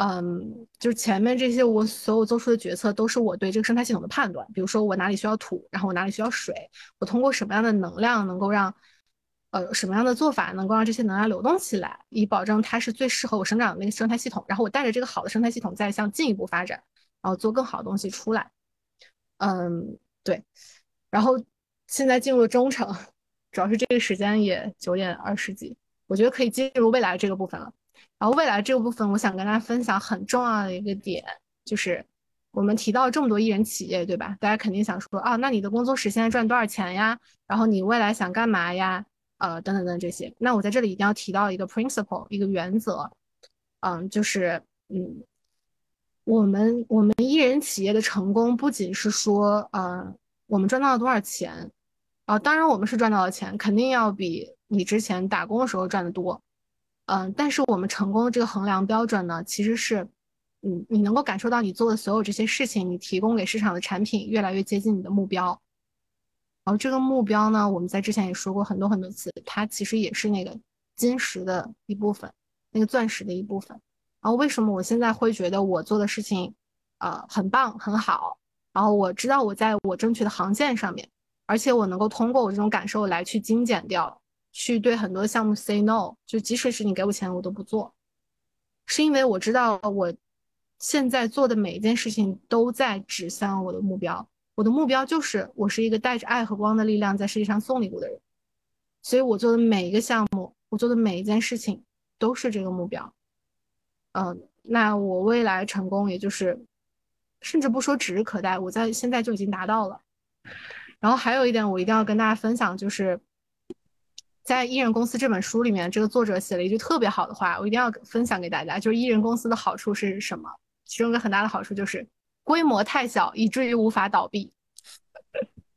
嗯，就是前面这些我所有做出的决策，都是我对这个生态系统的判断。比如说我哪里需要土，然后我哪里需要水，我通过什么样的能量能够让，呃，什么样的做法能够让这些能量流动起来，以保证它是最适合我生长的那个生态系统。然后我带着这个好的生态系统再向进一步发展，然后做更好的东西出来。嗯，对。然后现在进入了中程。*laughs* 主要是这个时间也九点二十几，我觉得可以进入未来这个部分了。然后未来这个部分，我想跟大家分享很重要的一个点，就是我们提到这么多艺人企业，对吧？大家肯定想说啊，那你的工作室现在赚多少钱呀？然后你未来想干嘛呀？呃，等等等这些。那我在这里一定要提到一个 principle，一个原则，嗯，就是嗯，我们我们艺人企业的成功不仅是说，呃，我们赚到了多少钱。啊，当然我们是赚到了钱，肯定要比你之前打工的时候赚的多，嗯，但是我们成功的这个衡量标准呢，其实是，嗯，你能够感受到你做的所有这些事情，你提供给市场的产品越来越接近你的目标，然后这个目标呢，我们在之前也说过很多很多次，它其实也是那个金石的一部分，那个钻石的一部分。然后为什么我现在会觉得我做的事情，呃，很棒很好，然后我知道我在我正确的航线上面。而且我能够通过我这种感受来去精简掉，去对很多项目 say no，就即使是你给我钱，我都不做。是因为我知道我现在做的每一件事情都在指向我的目标。我的目标就是我是一个带着爱和光的力量在世界上送礼物的人，所以我做的每一个项目，我做的每一件事情都是这个目标。嗯，那我未来成功，也就是甚至不说指日可待，我在现在就已经达到了。然后还有一点，我一定要跟大家分享，就是在《艺人公司》这本书里面，这个作者写了一句特别好的话，我一定要分享给大家。就是艺人公司的好处是什么？其中一个很大的好处就是规模太小，以至于无法倒闭。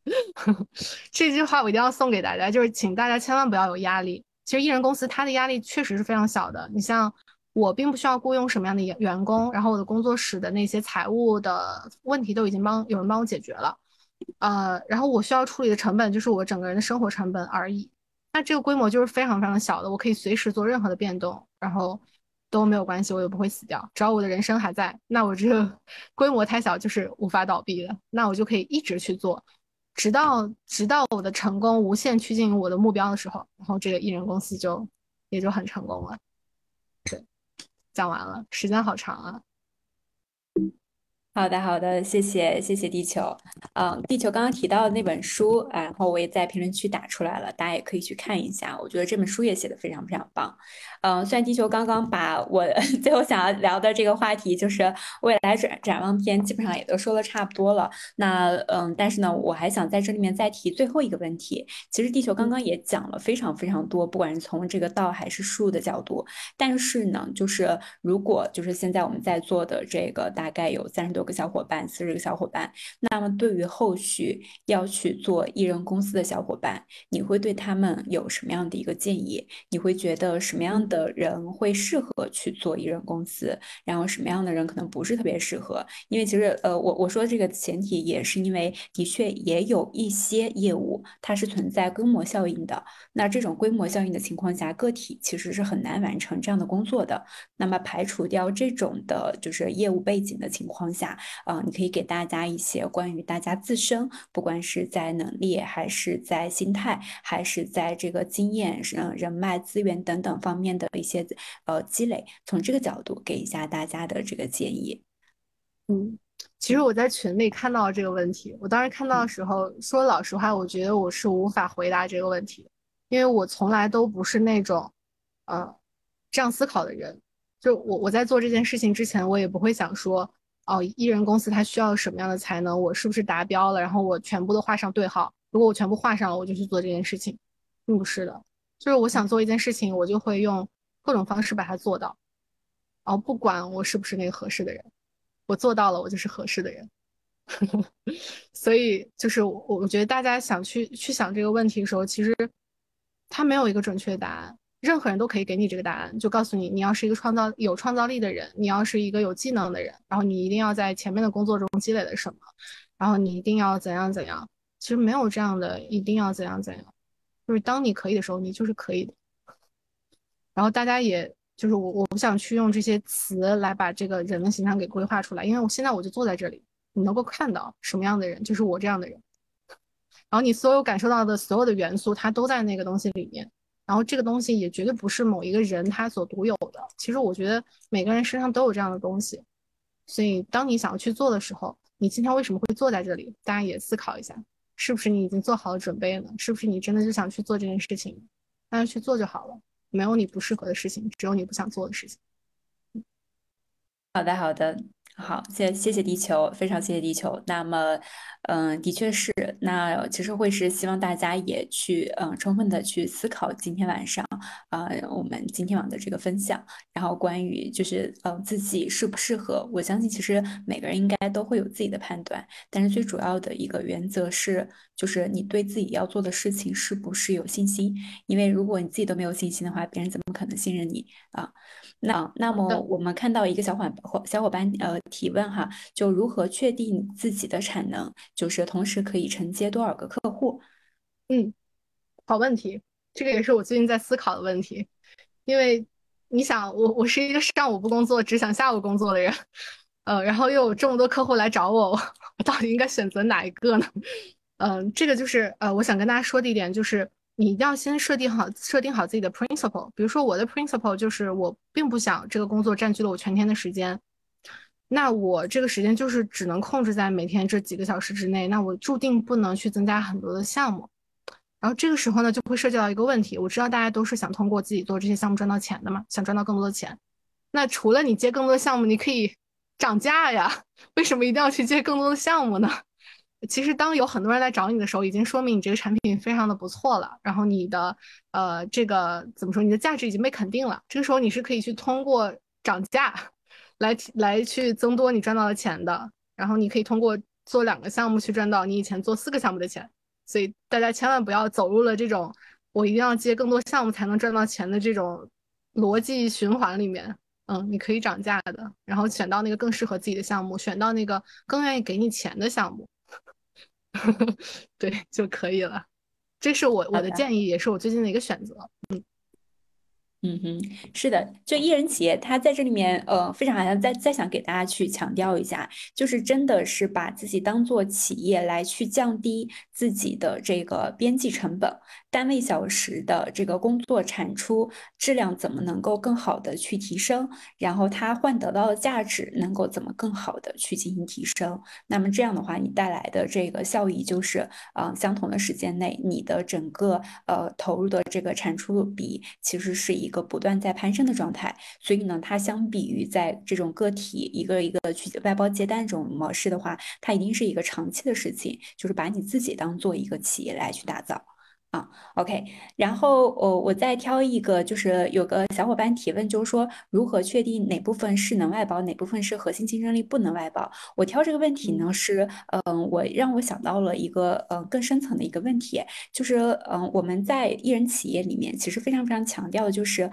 *laughs* 这句话我一定要送给大家，就是请大家千万不要有压力。其实艺人公司它的压力确实是非常小的。你像我，并不需要雇佣什么样的员工，然后我的工作室的那些财务的问题都已经帮有人帮我解决了。呃，然后我需要处理的成本就是我整个人的生活成本而已。那这个规模就是非常非常小的，我可以随时做任何的变动，然后都没有关系，我也不会死掉。只要我的人生还在，那我这个 *laughs* 规模太小就是无法倒闭的，那我就可以一直去做，直到直到我的成功无限趋近于我的目标的时候，然后这个艺人公司就也就很成功了。对，讲完了，时间好长啊。好的，好的，谢谢，谢谢地球。嗯，地球刚刚提到的那本书，然后我也在评论区打出来了，大家也可以去看一下。我觉得这本书也写的非常非常棒。嗯，虽然地球刚刚把我 *laughs* 最后想要聊的这个话题，就是未来展展望篇，基本上也都说的差不多了。那嗯，但是呢，我还想在这里面再提最后一个问题。其实地球刚刚也讲了非常非常多，不管是从这个道还是术的角度。但是呢，就是如果就是现在我们在做的这个，大概有三十多。有个小伙伴，四十个小伙伴。那么，对于后续要去做艺人公司的小伙伴，你会对他们有什么样的一个建议？你会觉得什么样的人会适合去做艺人公司？然后什么样的人可能不是特别适合？因为其实，呃，我我说这个前提也是因为，的确也有一些业务它是存在规模效应的。那这种规模效应的情况下，个体其实是很难完成这样的工作的。那么排除掉这种的，就是业务背景的情况下。啊，你可以给大家一些关于大家自身，不管是在能力，还是在心态，还是在这个经验、嗯人脉资源等等方面的一些呃积累，从这个角度给一下大家的这个建议。嗯，其实我在群里看到这个问题，我当时看到的时候，说老实话，我觉得我是无法回答这个问题，因为我从来都不是那种，呃，这样思考的人。就我我在做这件事情之前，我也不会想说。哦，艺人公司它需要什么样的才能？我是不是达标了？然后我全部都画上对号。如果我全部画上了，我就去做这件事情，并不是的。就是我想做一件事情，我就会用各种方式把它做到。哦，不管我是不是那个合适的人，我做到了，我就是合适的人。*laughs* 所以，就是我我觉得大家想去去想这个问题的时候，其实它没有一个准确答案。任何人都可以给你这个答案，就告诉你，你要是一个创造有创造力的人，你要是一个有技能的人，然后你一定要在前面的工作中积累了什么，然后你一定要怎样怎样。其实没有这样的一定要怎样怎样，就是当你可以的时候，你就是可以的。然后大家也就是我我不想去用这些词来把这个人的形象给规划出来，因为我现在我就坐在这里，你能够看到什么样的人，就是我这样的人。然后你所有感受到的所有的元素，它都在那个东西里面。然后这个东西也绝对不是某一个人他所独有的。其实我觉得每个人身上都有这样的东西，所以当你想要去做的时候，你今天为什么会坐在这里？大家也思考一下，是不是你已经做好了准备了？是不是你真的就想去做这件事情？那就去做就好了。没有你不适合的事情，只有你不想做的事情。好的，好的。好，谢谢谢地球，非常谢谢地球。那么，嗯，的确是，那其实会是希望大家也去，嗯，充分的去思考今天晚上，啊，我们今天晚的这个分享，然后关于就是，嗯，自己适不适合，我相信其实每个人应该都会有自己的判断，但是最主要的一个原则是，就是你对自己要做的事情是不是有信心？因为如果你自己都没有信心的话，别人怎么可能信任你啊？那那么我们看到一个小伙伙小伙伴呃提问哈，就如何确定自己的产能，就是同时可以承接多少个客户？嗯，好问题，这个也是我最近在思考的问题。因为你想，我我是一个上午不工作，只想下午工作的人，呃，然后又有这么多客户来找我，*laughs* 我到底应该选择哪一个呢？嗯，这个就是呃，我想跟大家说的一点就是。你一定要先设定好设定好自己的 principle。比如说我的 principle 就是我并不想这个工作占据了我全天的时间，那我这个时间就是只能控制在每天这几个小时之内，那我注定不能去增加很多的项目。然后这个时候呢，就会涉及到一个问题。我知道大家都是想通过自己做这些项目赚到钱的嘛，想赚到更多的钱。那除了你接更多的项目，你可以涨价呀。为什么一定要去接更多的项目呢？其实当有很多人来找你的时候，已经说明你这个产品非常的不错了。然后你的呃这个怎么说，你的价值已经被肯定了。这个时候你是可以去通过涨价来来去增多你赚到的钱的。然后你可以通过做两个项目去赚到你以前做四个项目的钱。所以大家千万不要走入了这种我一定要接更多项目才能赚到钱的这种逻辑循环里面。嗯，你可以涨价的，然后选到那个更适合自己的项目，选到那个更愿意给你钱的项目，*laughs* 对就可以了。这是我我的建议，也是我最近的一个选择。嗯。哼，是的，就艺人企业，他在这里面，呃，非常好像再再想给大家去强调一下，就是真的是把自己当做企业来去降低自己的这个边际成本，单位小时的这个工作产出质量怎么能够更好的去提升，然后他换得到的价值能够怎么更好的去进行提升，那么这样的话，你带来的这个效益就是，呃，相同的时间内，你的整个呃投入的这个产出比其实是一。一个不断在攀升的状态，所以呢，它相比于在这种个体一个一个去外包接单这种模式的话，它一定是一个长期的事情，就是把你自己当做一个企业来去打造。啊，OK，然后我我再挑一个，就是有个小伙伴提问，就是说如何确定哪部分是能外包，哪部分是核心竞争力不能外包？我挑这个问题呢，是嗯，我让我想到了一个呃更深层的一个问题，就是嗯，我们在艺人企业里面，其实非常非常强调的就是，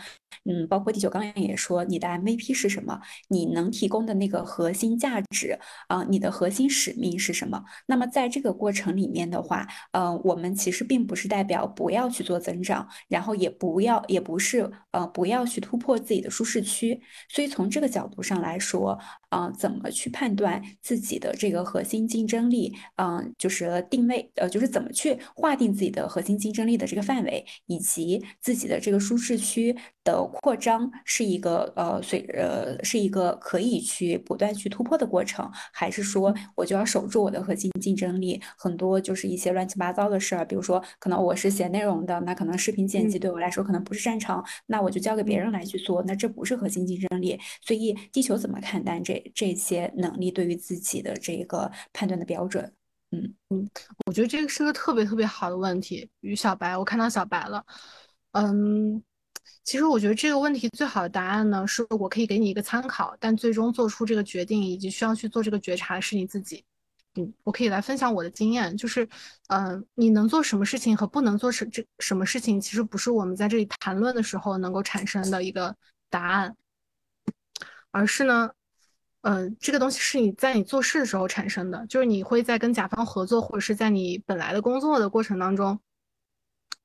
嗯，包括地球刚刚也说，你的 MVP 是什么？你能提供的那个核心价值啊，你的核心使命是什么？那么在这个过程里面的话，嗯，我们其实并不是代表不要去做增长，然后也不要，也不是呃不要去突破自己的舒适区。所以从这个角度上来说，啊，怎么去判断自己的这个核心竞争力？嗯，就是定位，呃，就是怎么去划定自己的核心竞争力的这个范围，以及自己的这个舒适区的扩张是一个呃随呃是一个可以去不断去突破的过程，还是说我就要守住我的核心竞争力？很多就是一些乱七八糟的事儿，比如说可能我是写内容的，那可能视频剪辑对我来说可能不是擅长，那我就交给别人来去做，那这不是核心竞争力。所以地球怎么看待这这些能力对于自己的这个判断的标准？嗯嗯，我觉得这个是个特别特别好的问题。于小白，我看到小白了。嗯，其实我觉得这个问题最好的答案呢，是我可以给你一个参考，但最终做出这个决定以及需要去做这个觉察是你自己。嗯，我可以来分享我的经验，就是，嗯，你能做什么事情和不能做什这什么事情，其实不是我们在这里谈论的时候能够产生的一个答案，而是呢，嗯，这个东西是你在你做事的时候产生的，就是你会在跟甲方合作，或者是在你本来的工作的过程当中，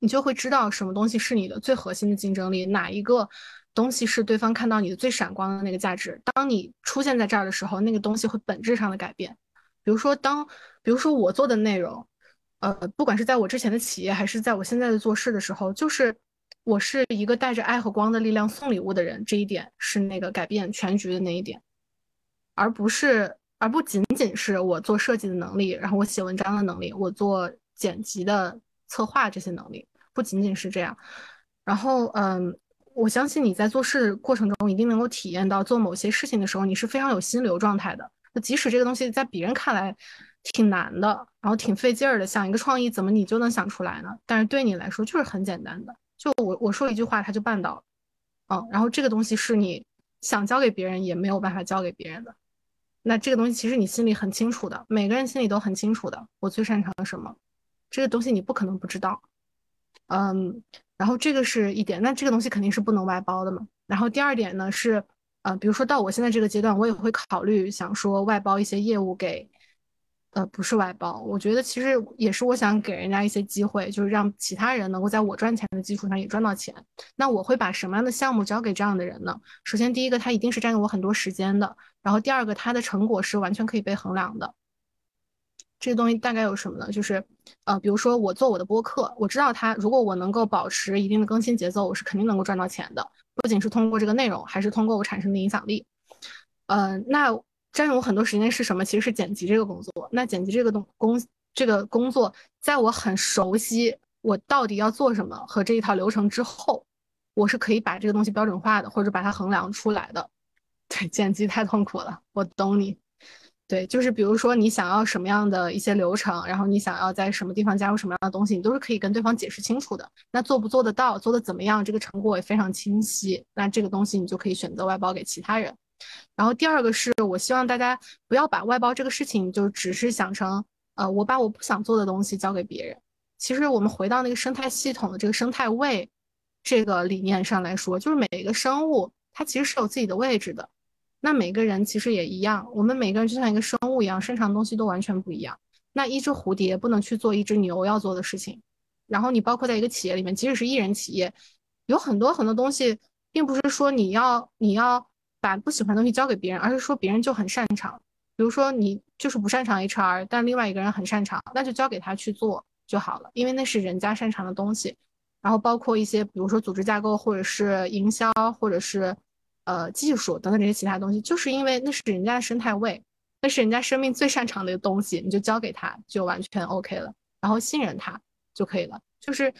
你就会知道什么东西是你的最核心的竞争力，哪一个东西是对方看到你的最闪光的那个价值。当你出现在这儿的时候，那个东西会本质上的改变。比如说，当比如说我做的内容，呃，不管是在我之前的企业，还是在我现在的做事的时候，就是我是一个带着爱和光的力量送礼物的人，这一点是那个改变全局的那一点，而不是，而不仅仅是我做设计的能力，然后我写文章的能力，我做剪辑的策划这些能力，不仅仅是这样。然后，嗯，我相信你在做事过程中一定能够体验到，做某些事情的时候，你是非常有心流状态的。那即使这个东西在别人看来挺难的，然后挺费劲儿的，想一个创意怎么你就能想出来呢？但是对你来说就是很简单的，就我我说一句话他就办到了，嗯，然后这个东西是你想交给别人也没有办法交给别人的，那这个东西其实你心里很清楚的，每个人心里都很清楚的，我最擅长什么，这个东西你不可能不知道，嗯，然后这个是一点，那这个东西肯定是不能外包的嘛，然后第二点呢是。呃，比如说到我现在这个阶段，我也会考虑想说外包一些业务给，呃，不是外包，我觉得其实也是我想给人家一些机会，就是让其他人能够在我赚钱的基础上也赚到钱。那我会把什么样的项目交给这样的人呢？首先，第一个，他一定是占用我很多时间的；然后，第二个，他的成果是完全可以被衡量的。这个东西大概有什么呢？就是，呃，比如说我做我的播客，我知道它如果我能够保持一定的更新节奏，我是肯定能够赚到钱的。不仅是通过这个内容，还是通过我产生的影响力。呃，那占用我很多时间是什么？其实是剪辑这个工作。那剪辑这个东工这个工作，在我很熟悉我到底要做什么和这一套流程之后，我是可以把这个东西标准化的，或者把它衡量出来的。*laughs* 对，剪辑太痛苦了，我懂你。对，就是比如说你想要什么样的一些流程，然后你想要在什么地方加入什么样的东西，你都是可以跟对方解释清楚的。那做不做得到，做的怎么样，这个成果也非常清晰。那这个东西你就可以选择外包给其他人。然后第二个是我希望大家不要把外包这个事情就只是想成，呃，我把我不想做的东西交给别人。其实我们回到那个生态系统的这个生态位这个理念上来说，就是每一个生物它其实是有自己的位置的。那每个人其实也一样，我们每个人就像一个生物一样，生产的东西都完全不一样。那一只蝴蝶不能去做一只牛要做的事情。然后你包括在一个企业里面，即使是一人企业，有很多很多东西，并不是说你要你要。把不喜欢的东西交给别人，而是说别人就很擅长。比如说你就是不擅长 HR，但另外一个人很擅长，那就交给他去做就好了，因为那是人家擅长的东西。然后包括一些，比如说组织架构，或者是营销，或者是呃技术等等这些其他东西，就是因为那是人家的生态位，那是人家生命最擅长的一个东西，你就交给他就完全 OK 了，然后信任他就可以了。就是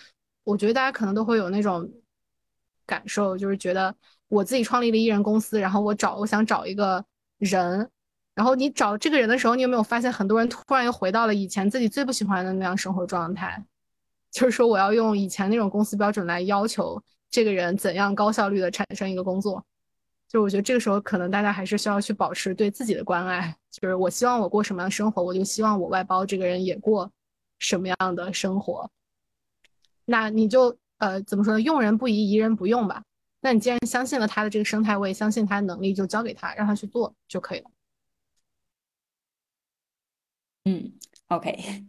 我觉得大家可能都会有那种感受，就是觉得。我自己创立了艺人公司，然后我找我想找一个人，然后你找这个人的时候，你有没有发现很多人突然又回到了以前自己最不喜欢的那样生活状态？就是说我要用以前那种公司标准来要求这个人怎样高效率的产生一个工作，就我觉得这个时候可能大家还是需要去保持对自己的关爱，就是我希望我过什么样的生活，我就希望我外包这个人也过什么样的生活。那你就呃怎么说呢？用人不疑，疑人不用吧。那你既然相信了他的这个生态位，相信他的能力，就交给他，让他去做就可以了。嗯，OK，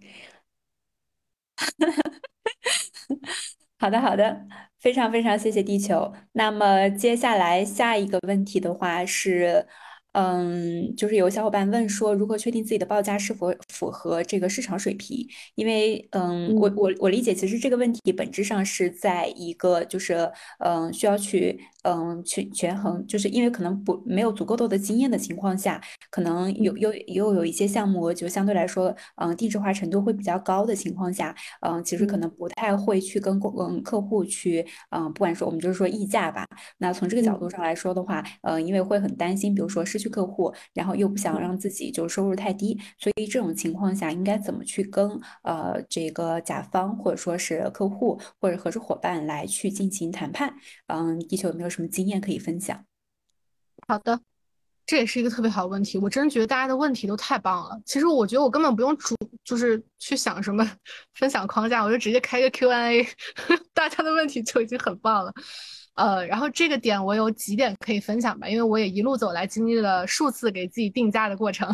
*laughs* 好的，好的，非常非常谢谢地球。那么接下来下一个问题的话是。嗯，就是有小伙伴问说，如何确定自己的报价是否符合这个市场水平？因为，嗯，我我我理解，其实这个问题本质上是在一个就是，嗯，需要去，嗯，权权衡，就是因为可能不没有足够多的经验的情况下，可能有又又有一些项目就相对来说，嗯，定制化程度会比较高的情况下，嗯，其实可能不太会去跟嗯客户去，嗯，不管说我们就是说议价吧。那从这个角度上来说的话，嗯，因为会很担心，比如说失去。去客户，然后又不想让自己就收入太低，所以这种情况下应该怎么去跟呃这个甲方或者说是客户或者合作伙伴来去进行谈判？嗯，地球有没有什么经验可以分享？好的，这也是一个特别好的问题。我真觉得大家的问题都太棒了。其实我觉得我根本不用主，就是去想什么分享框架，我就直接开个 Q&A，*laughs* 大家的问题就已经很棒了。呃，然后这个点我有几点可以分享吧，因为我也一路走来经历了数次给自己定价的过程，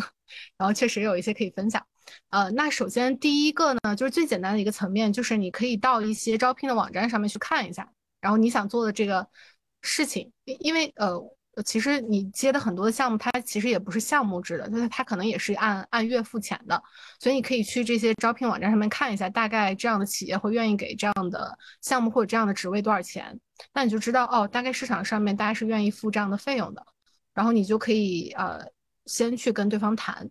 然后确实有一些可以分享。呃，那首先第一个呢，就是最简单的一个层面，就是你可以到一些招聘的网站上面去看一下，然后你想做的这个事情，因为呃。其实你接的很多的项目，它其实也不是项目制的，就是它可能也是按按月付钱的，所以你可以去这些招聘网站上面看一下，大概这样的企业会愿意给这样的项目或者这样的职位多少钱，那你就知道哦，大概市场上面大家是愿意付这样的费用的，然后你就可以呃先去跟对方谈，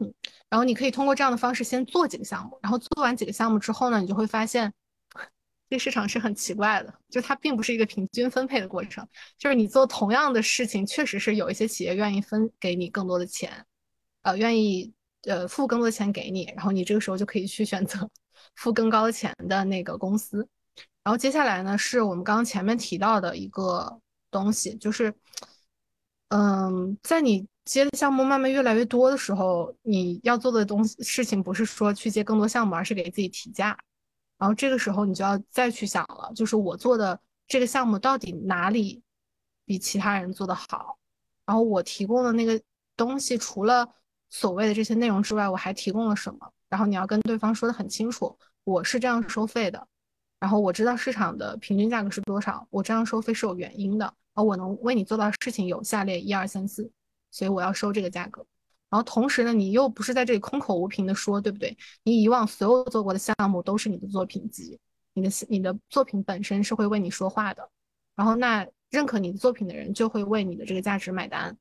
嗯，然后你可以通过这样的方式先做几个项目，然后做完几个项目之后呢，你就会发现。这市场是很奇怪的，就它并不是一个平均分配的过程。就是你做同样的事情，确实是有一些企业愿意分给你更多的钱，呃，愿意呃付更多的钱给你，然后你这个时候就可以去选择付更高的钱的那个公司。然后接下来呢，是我们刚刚前面提到的一个东西，就是，嗯，在你接的项目慢慢越来越多的时候，你要做的东西事情不是说去接更多项目，而是给自己提价。然后这个时候你就要再去想了，就是我做的这个项目到底哪里比其他人做的好？然后我提供的那个东西除了所谓的这些内容之外，我还提供了什么？然后你要跟对方说的很清楚，我是这样收费的，然后我知道市场的平均价格是多少，我这样收费是有原因的，而我能为你做到事情有下列一二三四，所以我要收这个价格。然后同时呢，你又不是在这里空口无凭的说，对不对？你以往所有做过的项目都是你的作品集，你的你的作品本身是会为你说话的。然后那认可你的作品的人就会为你的这个价值买单。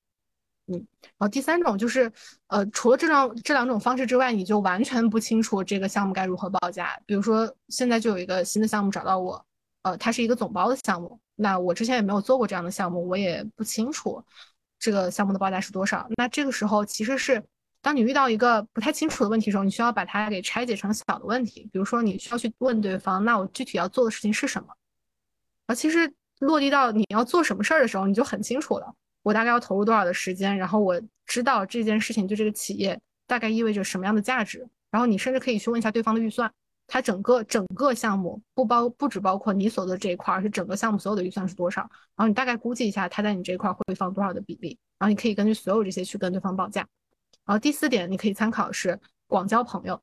嗯，然后第三种就是，呃，除了这两这两种方式之外，你就完全不清楚这个项目该如何报价。比如说现在就有一个新的项目找到我，呃，它是一个总包的项目，那我之前也没有做过这样的项目，我也不清楚这个项目的报价是多少。那这个时候其实是，当你遇到一个不太清楚的问题的时候，你需要把它给拆解成小的问题。比如说你需要去问对方，那我具体要做的事情是什么？啊，其实落地到你要做什么事儿的时候，你就很清楚了。我大概要投入多少的时间，然后我知道这件事情对这个企业大概意味着什么样的价值，然后你甚至可以去问一下对方的预算，他整个整个项目不包不只包括你所的这一块，是整个项目所有的预算是多少，然后你大概估计一下他在你这一块会放多少的比例，然后你可以根据所有这些去跟对方报价。然后第四点你可以参考是广交朋友，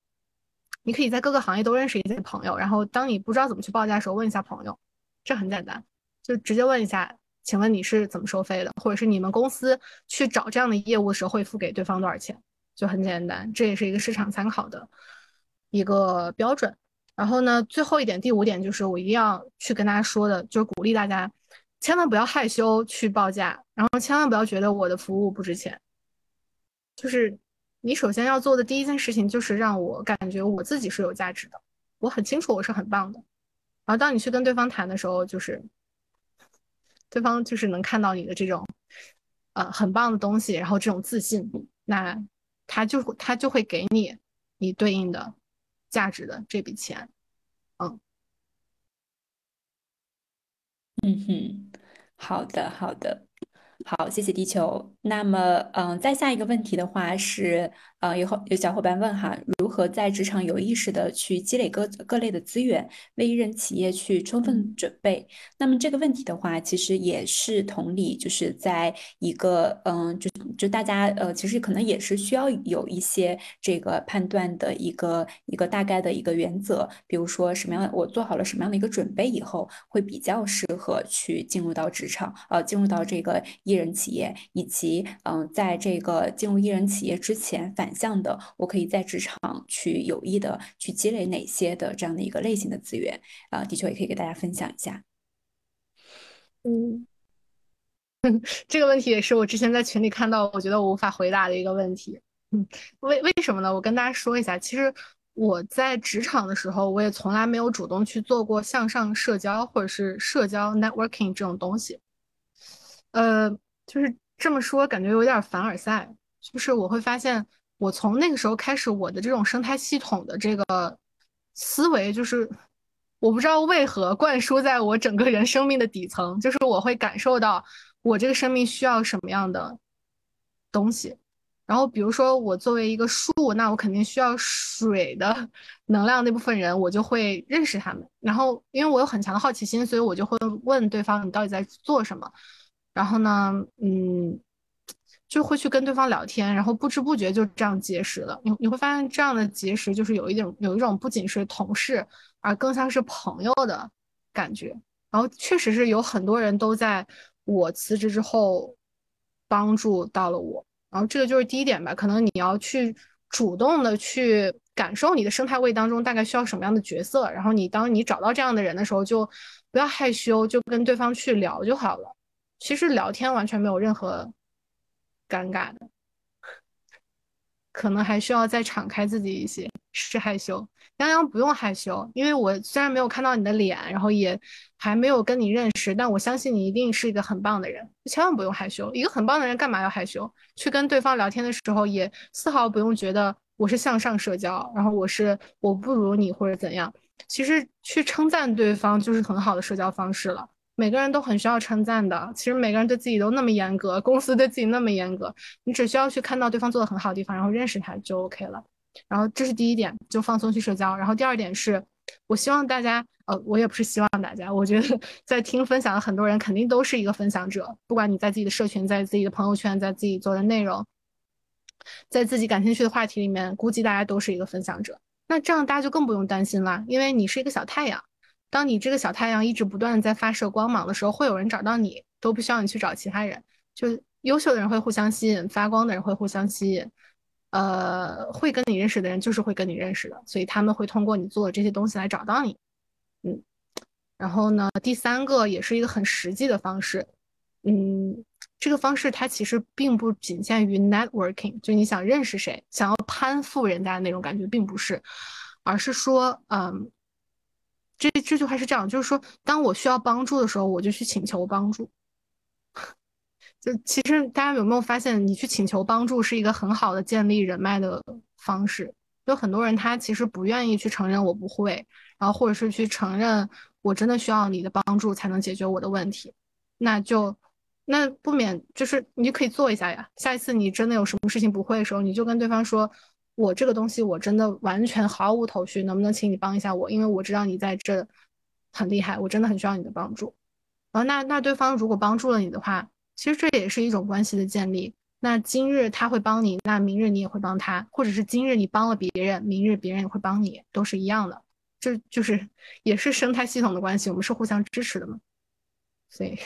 你可以在各个行业都认识一些朋友，然后当你不知道怎么去报价的时候，问一下朋友，这很简单，就直接问一下。请问你是怎么收费的，或者是你们公司去找这样的业务的时候会付给对方多少钱？就很简单，这也是一个市场参考的一个标准。然后呢，最后一点，第五点就是我一定要去跟大家说的，就是鼓励大家千万不要害羞去报价，然后千万不要觉得我的服务不值钱。就是你首先要做的第一件事情就是让我感觉我自己是有价值的，我很清楚我是很棒的。然后当你去跟对方谈的时候，就是。对方就是能看到你的这种，呃，很棒的东西，然后这种自信，那他就他就会给你你对应的价值的这笔钱，嗯，嗯哼，好的，好的。好，谢谢地球。那么，嗯，再下一个问题的话是，呃，有有小伙伴问哈，如何在职场有意识的去积累各各类的资源，为一人企业去充分准备？那么这个问题的话，其实也是同理，就是在一个，嗯，就就大家，呃，其实可能也是需要有一些这个判断的一个一个大概的一个原则，比如说什么样，我做好了什么样的一个准备以后，会比较适合去进入到职场，呃，进入到这个。艺人企业，以及嗯，在这个进入艺人企业之前，反向的，我可以在职场去有意的去积累哪些的这样的一个类型的资源啊？的确也可以给大家分享一下。嗯，*laughs* 这个问题也是我之前在群里看到，我觉得我无法回答的一个问题。嗯，为为什么呢？我跟大家说一下，其实我在职场的时候，我也从来没有主动去做过向上社交或者是社交 networking 这种东西。呃，就是这么说，感觉有点凡尔赛。就是我会发现，我从那个时候开始，我的这种生态系统的这个思维，就是我不知道为何灌输在我整个人生命的底层，就是我会感受到我这个生命需要什么样的东西。然后，比如说我作为一个树，那我肯定需要水的 *laughs* 能量那部分人，我就会认识他们。然后，因为我有很强的好奇心，所以我就会问对方：“你到底在做什么？”然后呢，嗯，就会去跟对方聊天，然后不知不觉就这样结识了。你你会发现，这样的结识就是有一点有一种不仅是同事，而更像是朋友的感觉。然后确实是有很多人都在我辞职之后帮助到了我。然后这个就是第一点吧，可能你要去主动的去感受你的生态位当中大概需要什么样的角色。然后你当你找到这样的人的时候，就不要害羞，就跟对方去聊就好了。其实聊天完全没有任何尴尬的，可能还需要再敞开自己一些，是害羞。洋洋不用害羞，因为我虽然没有看到你的脸，然后也还没有跟你认识，但我相信你一定是一个很棒的人，千万不用害羞。一个很棒的人干嘛要害羞？去跟对方聊天的时候，也丝毫不用觉得我是向上社交，然后我是我不如你或者怎样。其实去称赞对方就是很好的社交方式了。每个人都很需要称赞的。其实每个人对自己都那么严格，公司对自己那么严格，你只需要去看到对方做的很好的地方，然后认识他就 OK 了。然后这是第一点，就放松去社交。然后第二点是，我希望大家，呃，我也不是希望大家，我觉得 *laughs* 在听分享的很多人肯定都是一个分享者，不管你在自己的社群，在自己的朋友圈，在自己做的内容，在自己感兴趣的话题里面，估计大家都是一个分享者。那这样大家就更不用担心了，因为你是一个小太阳。当你这个小太阳一直不断的在发射光芒的时候，会有人找到你，都不需要你去找其他人。就优秀的人会互相吸引，发光的人会互相吸引。呃，会跟你认识的人就是会跟你认识的，所以他们会通过你做的这些东西来找到你。嗯，然后呢，第三个也是一个很实际的方式。嗯，这个方式它其实并不仅限于 networking，就你想认识谁，想要攀附人家的那种感觉，并不是，而是说，嗯，这这句话是这样，就是说，当我需要帮助的时候，我就去请求帮助。就其实大家有没有发现，你去请求帮助是一个很好的建立人脉的方式。有很多人他其实不愿意去承认我不会，然后或者是去承认我真的需要你的帮助才能解决我的问题，那就那不免就是你就可以做一下呀。下一次你真的有什么事情不会的时候，你就跟对方说，我这个东西我真的完全毫无头绪，能不能请你帮一下我？因为我知道你在这很厉害，我真的很需要你的帮助。然后那那对方如果帮助了你的话。其实这也是一种关系的建立。那今日他会帮你，那明日你也会帮他，或者是今日你帮了别人，明日别人也会帮你，都是一样的。这就是也是生态系统的关系，我们是互相支持的嘛。所以，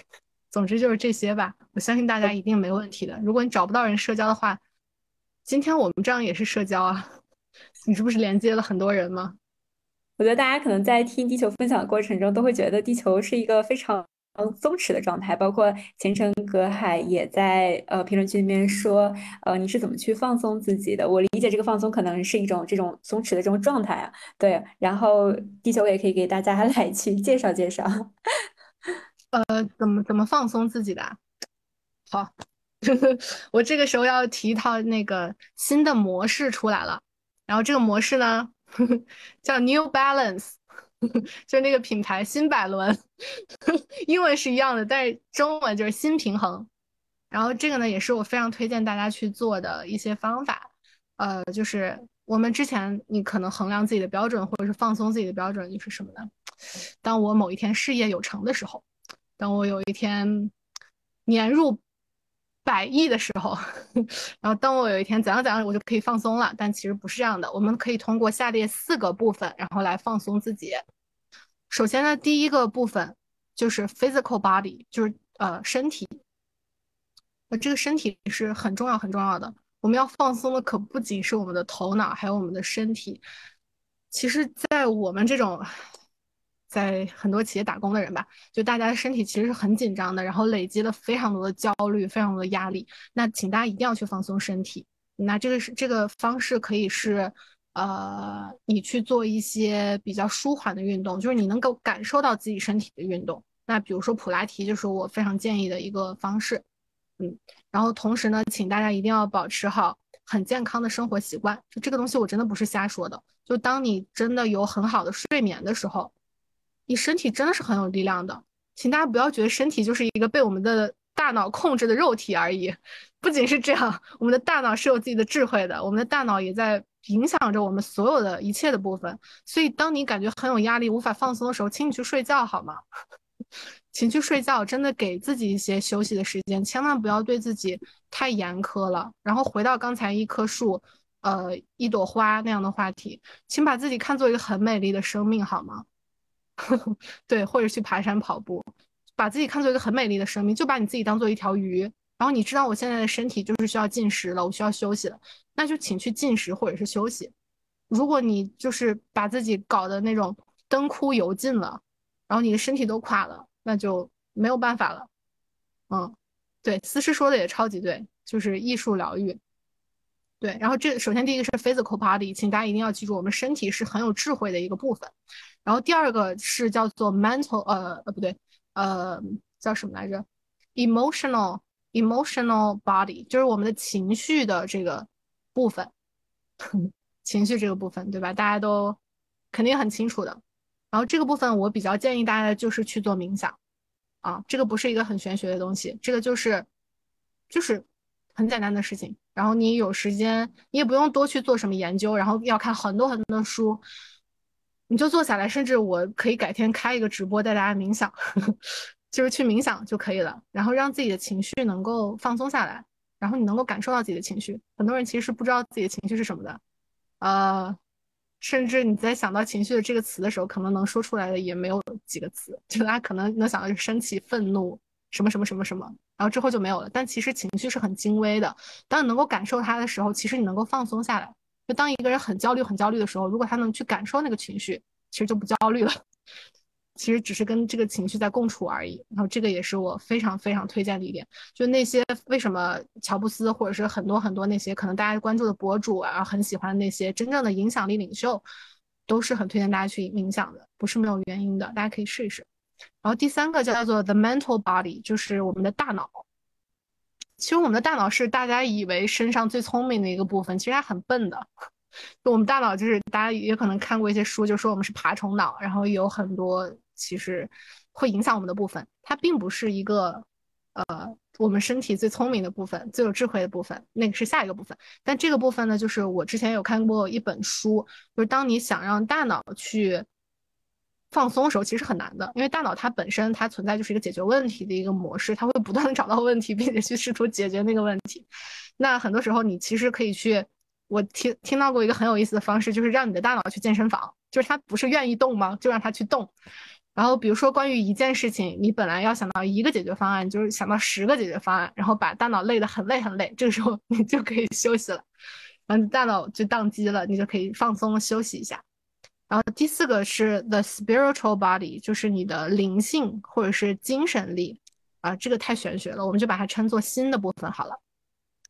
总之就是这些吧。我相信大家一定没问题的。如果你找不到人社交的话，今天我们这样也是社交啊。你是不是连接了很多人吗？我觉得大家可能在听地球分享的过程中，都会觉得地球是一个非常。嗯，松弛的状态，包括前程隔海也在呃评论区里面说，呃，你是怎么去放松自己的？我理解这个放松可能是一种这种松弛的这种状态啊。对，然后地球也可以给大家来去介绍介绍，*laughs* 呃，怎么怎么放松自己的？好，*laughs* 我这个时候要提一套那个新的模式出来了，然后这个模式呢 *laughs* 叫 New Balance。*laughs* 就那个品牌新百伦，英文是一样的，但是中文就是新平衡。然后这个呢，也是我非常推荐大家去做的一些方法。呃，就是我们之前你可能衡量自己的标准，或者是放松自己的标准，就是什么呢？当我某一天事业有成的时候，当我有一天年入百亿的时候，然后当我有一天怎样怎样，我就可以放松了。但其实不是这样的，我们可以通过下列四个部分，然后来放松自己。首先呢，第一个部分就是 physical body，就是呃身体。呃这个身体是很重要很重要的。我们要放松的可不仅是我们的头脑，还有我们的身体。其实，在我们这种在很多企业打工的人吧，就大家的身体其实是很紧张的，然后累积了非常多的焦虑，非常多的压力。那请大家一定要去放松身体。那这个是这个方式可以是。呃，你去做一些比较舒缓的运动，就是你能够感受到自己身体的运动。那比如说普拉提，就是我非常建议的一个方式。嗯，然后同时呢，请大家一定要保持好很健康的生活习惯。就这个东西，我真的不是瞎说的。就当你真的有很好的睡眠的时候，你身体真的是很有力量的。请大家不要觉得身体就是一个被我们的大脑控制的肉体而已。不仅是这样，我们的大脑是有自己的智慧的，我们的大脑也在。影响着我们所有的一切的部分，所以当你感觉很有压力、无法放松的时候，请你去睡觉好吗？*laughs* 请去睡觉，真的给自己一些休息的时间，千万不要对自己太严苛了。然后回到刚才一棵树、呃一朵花那样的话题，请把自己看作一个很美丽的生命好吗？*laughs* 对，或者去爬山、跑步，把自己看作一个很美丽的生命，就把你自己当做一条鱼。然后你知道我现在的身体就是需要进食了，我需要休息了，那就请去进食或者是休息。如果你就是把自己搞得那种灯枯油尽了，然后你的身体都垮了，那就没有办法了。嗯，对，思诗说的也超级对，就是艺术疗愈。对，然后这首先第一个是 physical body，请大家一定要记住，我们身体是很有智慧的一个部分。然后第二个是叫做 mental，呃呃不对，呃叫什么来着？emotional。emotional body 就是我们的情绪的这个部分，*laughs* 情绪这个部分，对吧？大家都肯定很清楚的。然后这个部分我比较建议大家就是去做冥想啊，这个不是一个很玄学的东西，这个就是就是很简单的事情。然后你有时间，你也不用多去做什么研究，然后要看很多很多的书，你就坐下来，甚至我可以改天开一个直播带大家冥想。*laughs* 就是去冥想就可以了，然后让自己的情绪能够放松下来，然后你能够感受到自己的情绪。很多人其实是不知道自己的情绪是什么的，呃，甚至你在想到情绪的这个词的时候，可能能说出来的也没有几个词，就大家可能能想到是生气、愤怒、什么什么什么什么，然后之后就没有了。但其实情绪是很精微的，当你能够感受它的时候，其实你能够放松下来。就当一个人很焦虑、很焦虑的时候，如果他能去感受那个情绪，其实就不焦虑了。*laughs* 其实只是跟这个情绪在共处而已。然后这个也是我非常非常推荐的一点。就那些为什么乔布斯或者是很多很多那些可能大家关注的博主啊，很喜欢那些真正的影响力领袖，都是很推荐大家去冥想的，不是没有原因的。大家可以试一试。然后第三个叫做 the mental body，就是我们的大脑。其实我们的大脑是大家以为身上最聪明的一个部分，其实它很笨的。就我们大脑就是大家也可能看过一些书，就说我们是爬虫脑，然后有很多其实会影响我们的部分，它并不是一个呃我们身体最聪明的部分、最有智慧的部分，那个是下一个部分。但这个部分呢，就是我之前有看过一本书，就是当你想让大脑去。放松的时候其实很难的，因为大脑它本身它存在就是一个解决问题的一个模式，它会不断的找到问题，并且去试图解决那个问题。那很多时候你其实可以去，我听听到过一个很有意思的方式，就是让你的大脑去健身房，就是它不是愿意动吗？就让它去动。然后比如说关于一件事情，你本来要想到一个解决方案，就是想到十个解决方案，然后把大脑累得很累很累，这个时候你就可以休息了，然后大脑就宕机了，你就可以放松休息一下。然后第四个是 the spiritual body，就是你的灵性或者是精神力啊，这个太玄学了，我们就把它称作心的部分好了。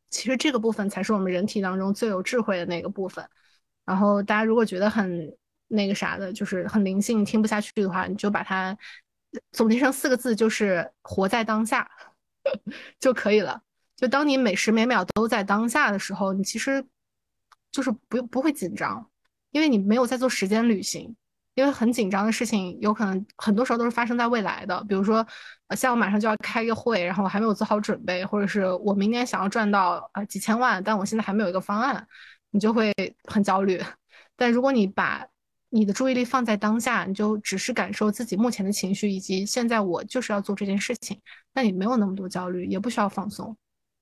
其实这个部分才是我们人体当中最有智慧的那个部分。然后大家如果觉得很那个啥的，就是很灵性听不下去的话，你就把它总结成四个字，就是活在当下 *laughs* 就可以了。就当你每时每秒都在当下的时候，你其实就是不不会紧张。因为你没有在做时间旅行，因为很紧张的事情有可能很多时候都是发生在未来的。比如说，像我马上就要开一个会，然后我还没有做好准备，或者是我明年想要赚到呃几千万，但我现在还没有一个方案，你就会很焦虑。但如果你把你的注意力放在当下，你就只是感受自己目前的情绪，以及现在我就是要做这件事情，那你没有那么多焦虑，也不需要放松。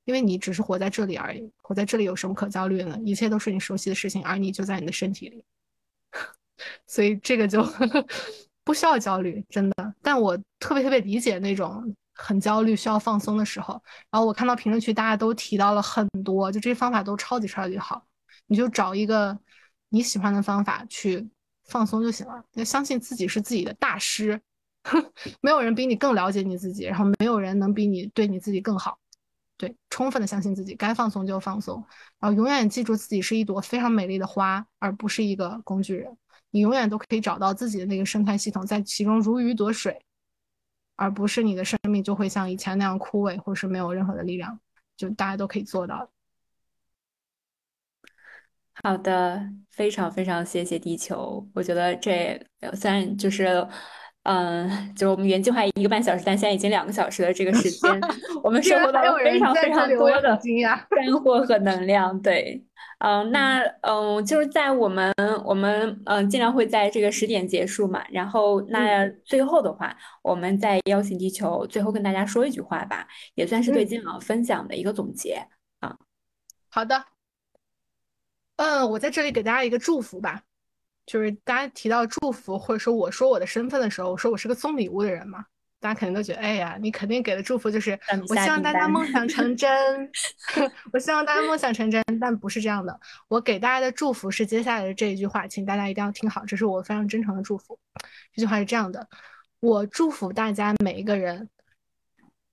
因为你只是活在这里而已，活在这里有什么可焦虑的呢？一切都是你熟悉的事情，而你就在你的身体里，*laughs* 所以这个就 *laughs* 不需要焦虑，真的。但我特别特别理解那种很焦虑、需要放松的时候。然后我看到评论区大家都提到了很多，就这些方法都超级超级好。你就找一个你喜欢的方法去放松就行了。要相信自己是自己的大师，*laughs* 没有人比你更了解你自己，然后没有人能比你对你自己更好。对，充分的相信自己，该放松就放松，然后永远记住自己是一朵非常美丽的花，而不是一个工具人。你永远都可以找到自己的那个生态系统，在其中如鱼得水，而不是你的生命就会像以前那样枯萎，或是没有任何的力量。就大家都可以做到。好的，非常非常谢谢地球。我觉得这虽然就是。嗯，就是我们原计划一个半小时，但现在已经两个小时的这个时 *laughs* 间，我们收获到了非常非常多的 *laughs* 干货和能量。对，嗯，那嗯，就是在我们我们嗯尽量会在这个十点结束嘛，然后那最后的话，我们再邀请地球最后跟大家说一句话吧，也算是对今晚分享的一个总结啊。好的，嗯，我在这里给大家一个祝福吧。就是大家提到祝福，或者说我说我的身份的时候，我说我是个送礼物的人嘛，大家肯定都觉得，哎呀，你肯定给的祝福就是我希望大家梦想成 *laughs* 真，*laughs* 我希望大家梦想成真，但不是这样的。我给大家的祝福是接下来的这一句话，请大家一定要听好，这是我非常真诚的祝福。这句话是这样的：我祝福大家每一个人，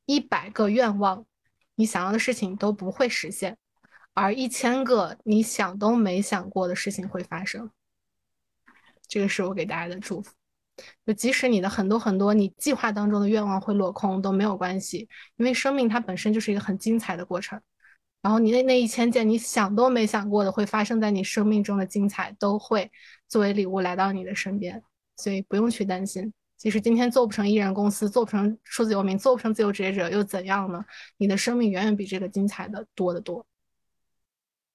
一百个愿望，你想要的事情都不会实现，而一千个你想都没想过的事情会发生。这个是我给大家的祝福，就即使你的很多很多你计划当中的愿望会落空都没有关系，因为生命它本身就是一个很精彩的过程。然后你的那一千件你想都没想过的会发生在你生命中的精彩，都会作为礼物来到你的身边，所以不用去担心。即使今天做不成艺人公司，做不成数字游民，做不成自由职业者，又怎样呢？你的生命远远比这个精彩的多得多。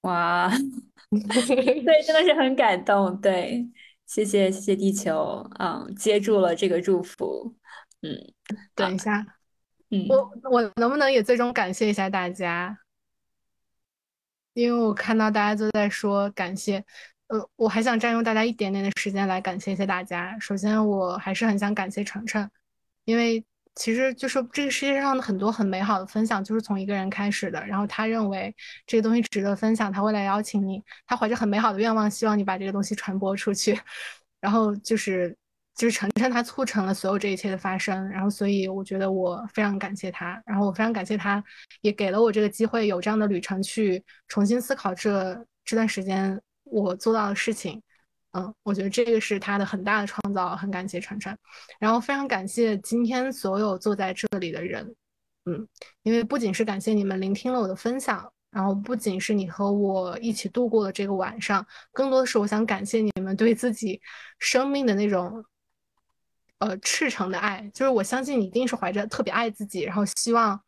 哇，*laughs* 对，真的是很感动，对。谢谢谢谢地球，嗯，接住了这个祝福，嗯，等一下，嗯，我我能不能也最终感谢一下大家？因为我看到大家都在说感谢，呃，我还想占用大家一点点的时间来感谢一下大家。首先，我还是很想感谢程程，因为其实就是这个世界上的很多很美好的分享，就是从一个人开始的。然后他认为这个东西值得分享，他会来邀请你。他怀着很美好的愿望，希望你把这个东西传播出去。然后就是就是晨晨他促成了所有这一切的发生。然后所以我觉得我非常感谢他。然后我非常感谢他，也给了我这个机会，有这样的旅程去重新思考这这段时间我做到的事情。嗯，我觉得这个是他的很大的创造，很感谢川川，然后非常感谢今天所有坐在这里的人，嗯，因为不仅是感谢你们聆听了我的分享，然后不仅是你和我一起度过了这个晚上，更多的是我想感谢你们对自己生命的那种，呃，赤诚的爱，就是我相信你一定是怀着特别爱自己，然后希望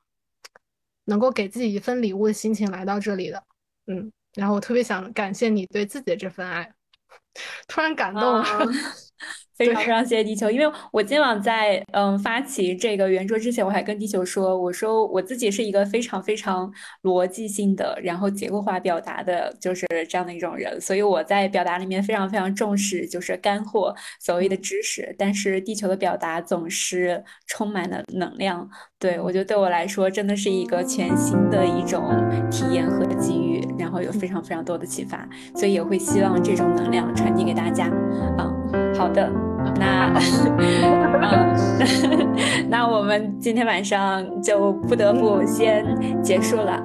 能够给自己一份礼物的心情来到这里的，嗯，然后我特别想感谢你对自己的这份爱。*laughs* 突然感动了，*laughs* 非常非常谢谢地球。因为我今晚在嗯发起这个圆桌之前，我还跟地球说，我说我自己是一个非常非常逻辑性的，然后结构化表达的，就是这样的一种人。所以我在表达里面非常非常重视就是干货，所谓的知识。但是地球的表达总是充满了能量。对我觉得对我来说真的是一个全新的一种体验和然后有非常非常多的启发，所以也会希望这种能量传递给大家。嗯，好的，那 *laughs* 嗯，*laughs* 那我们今天晚上就不得不先结束了。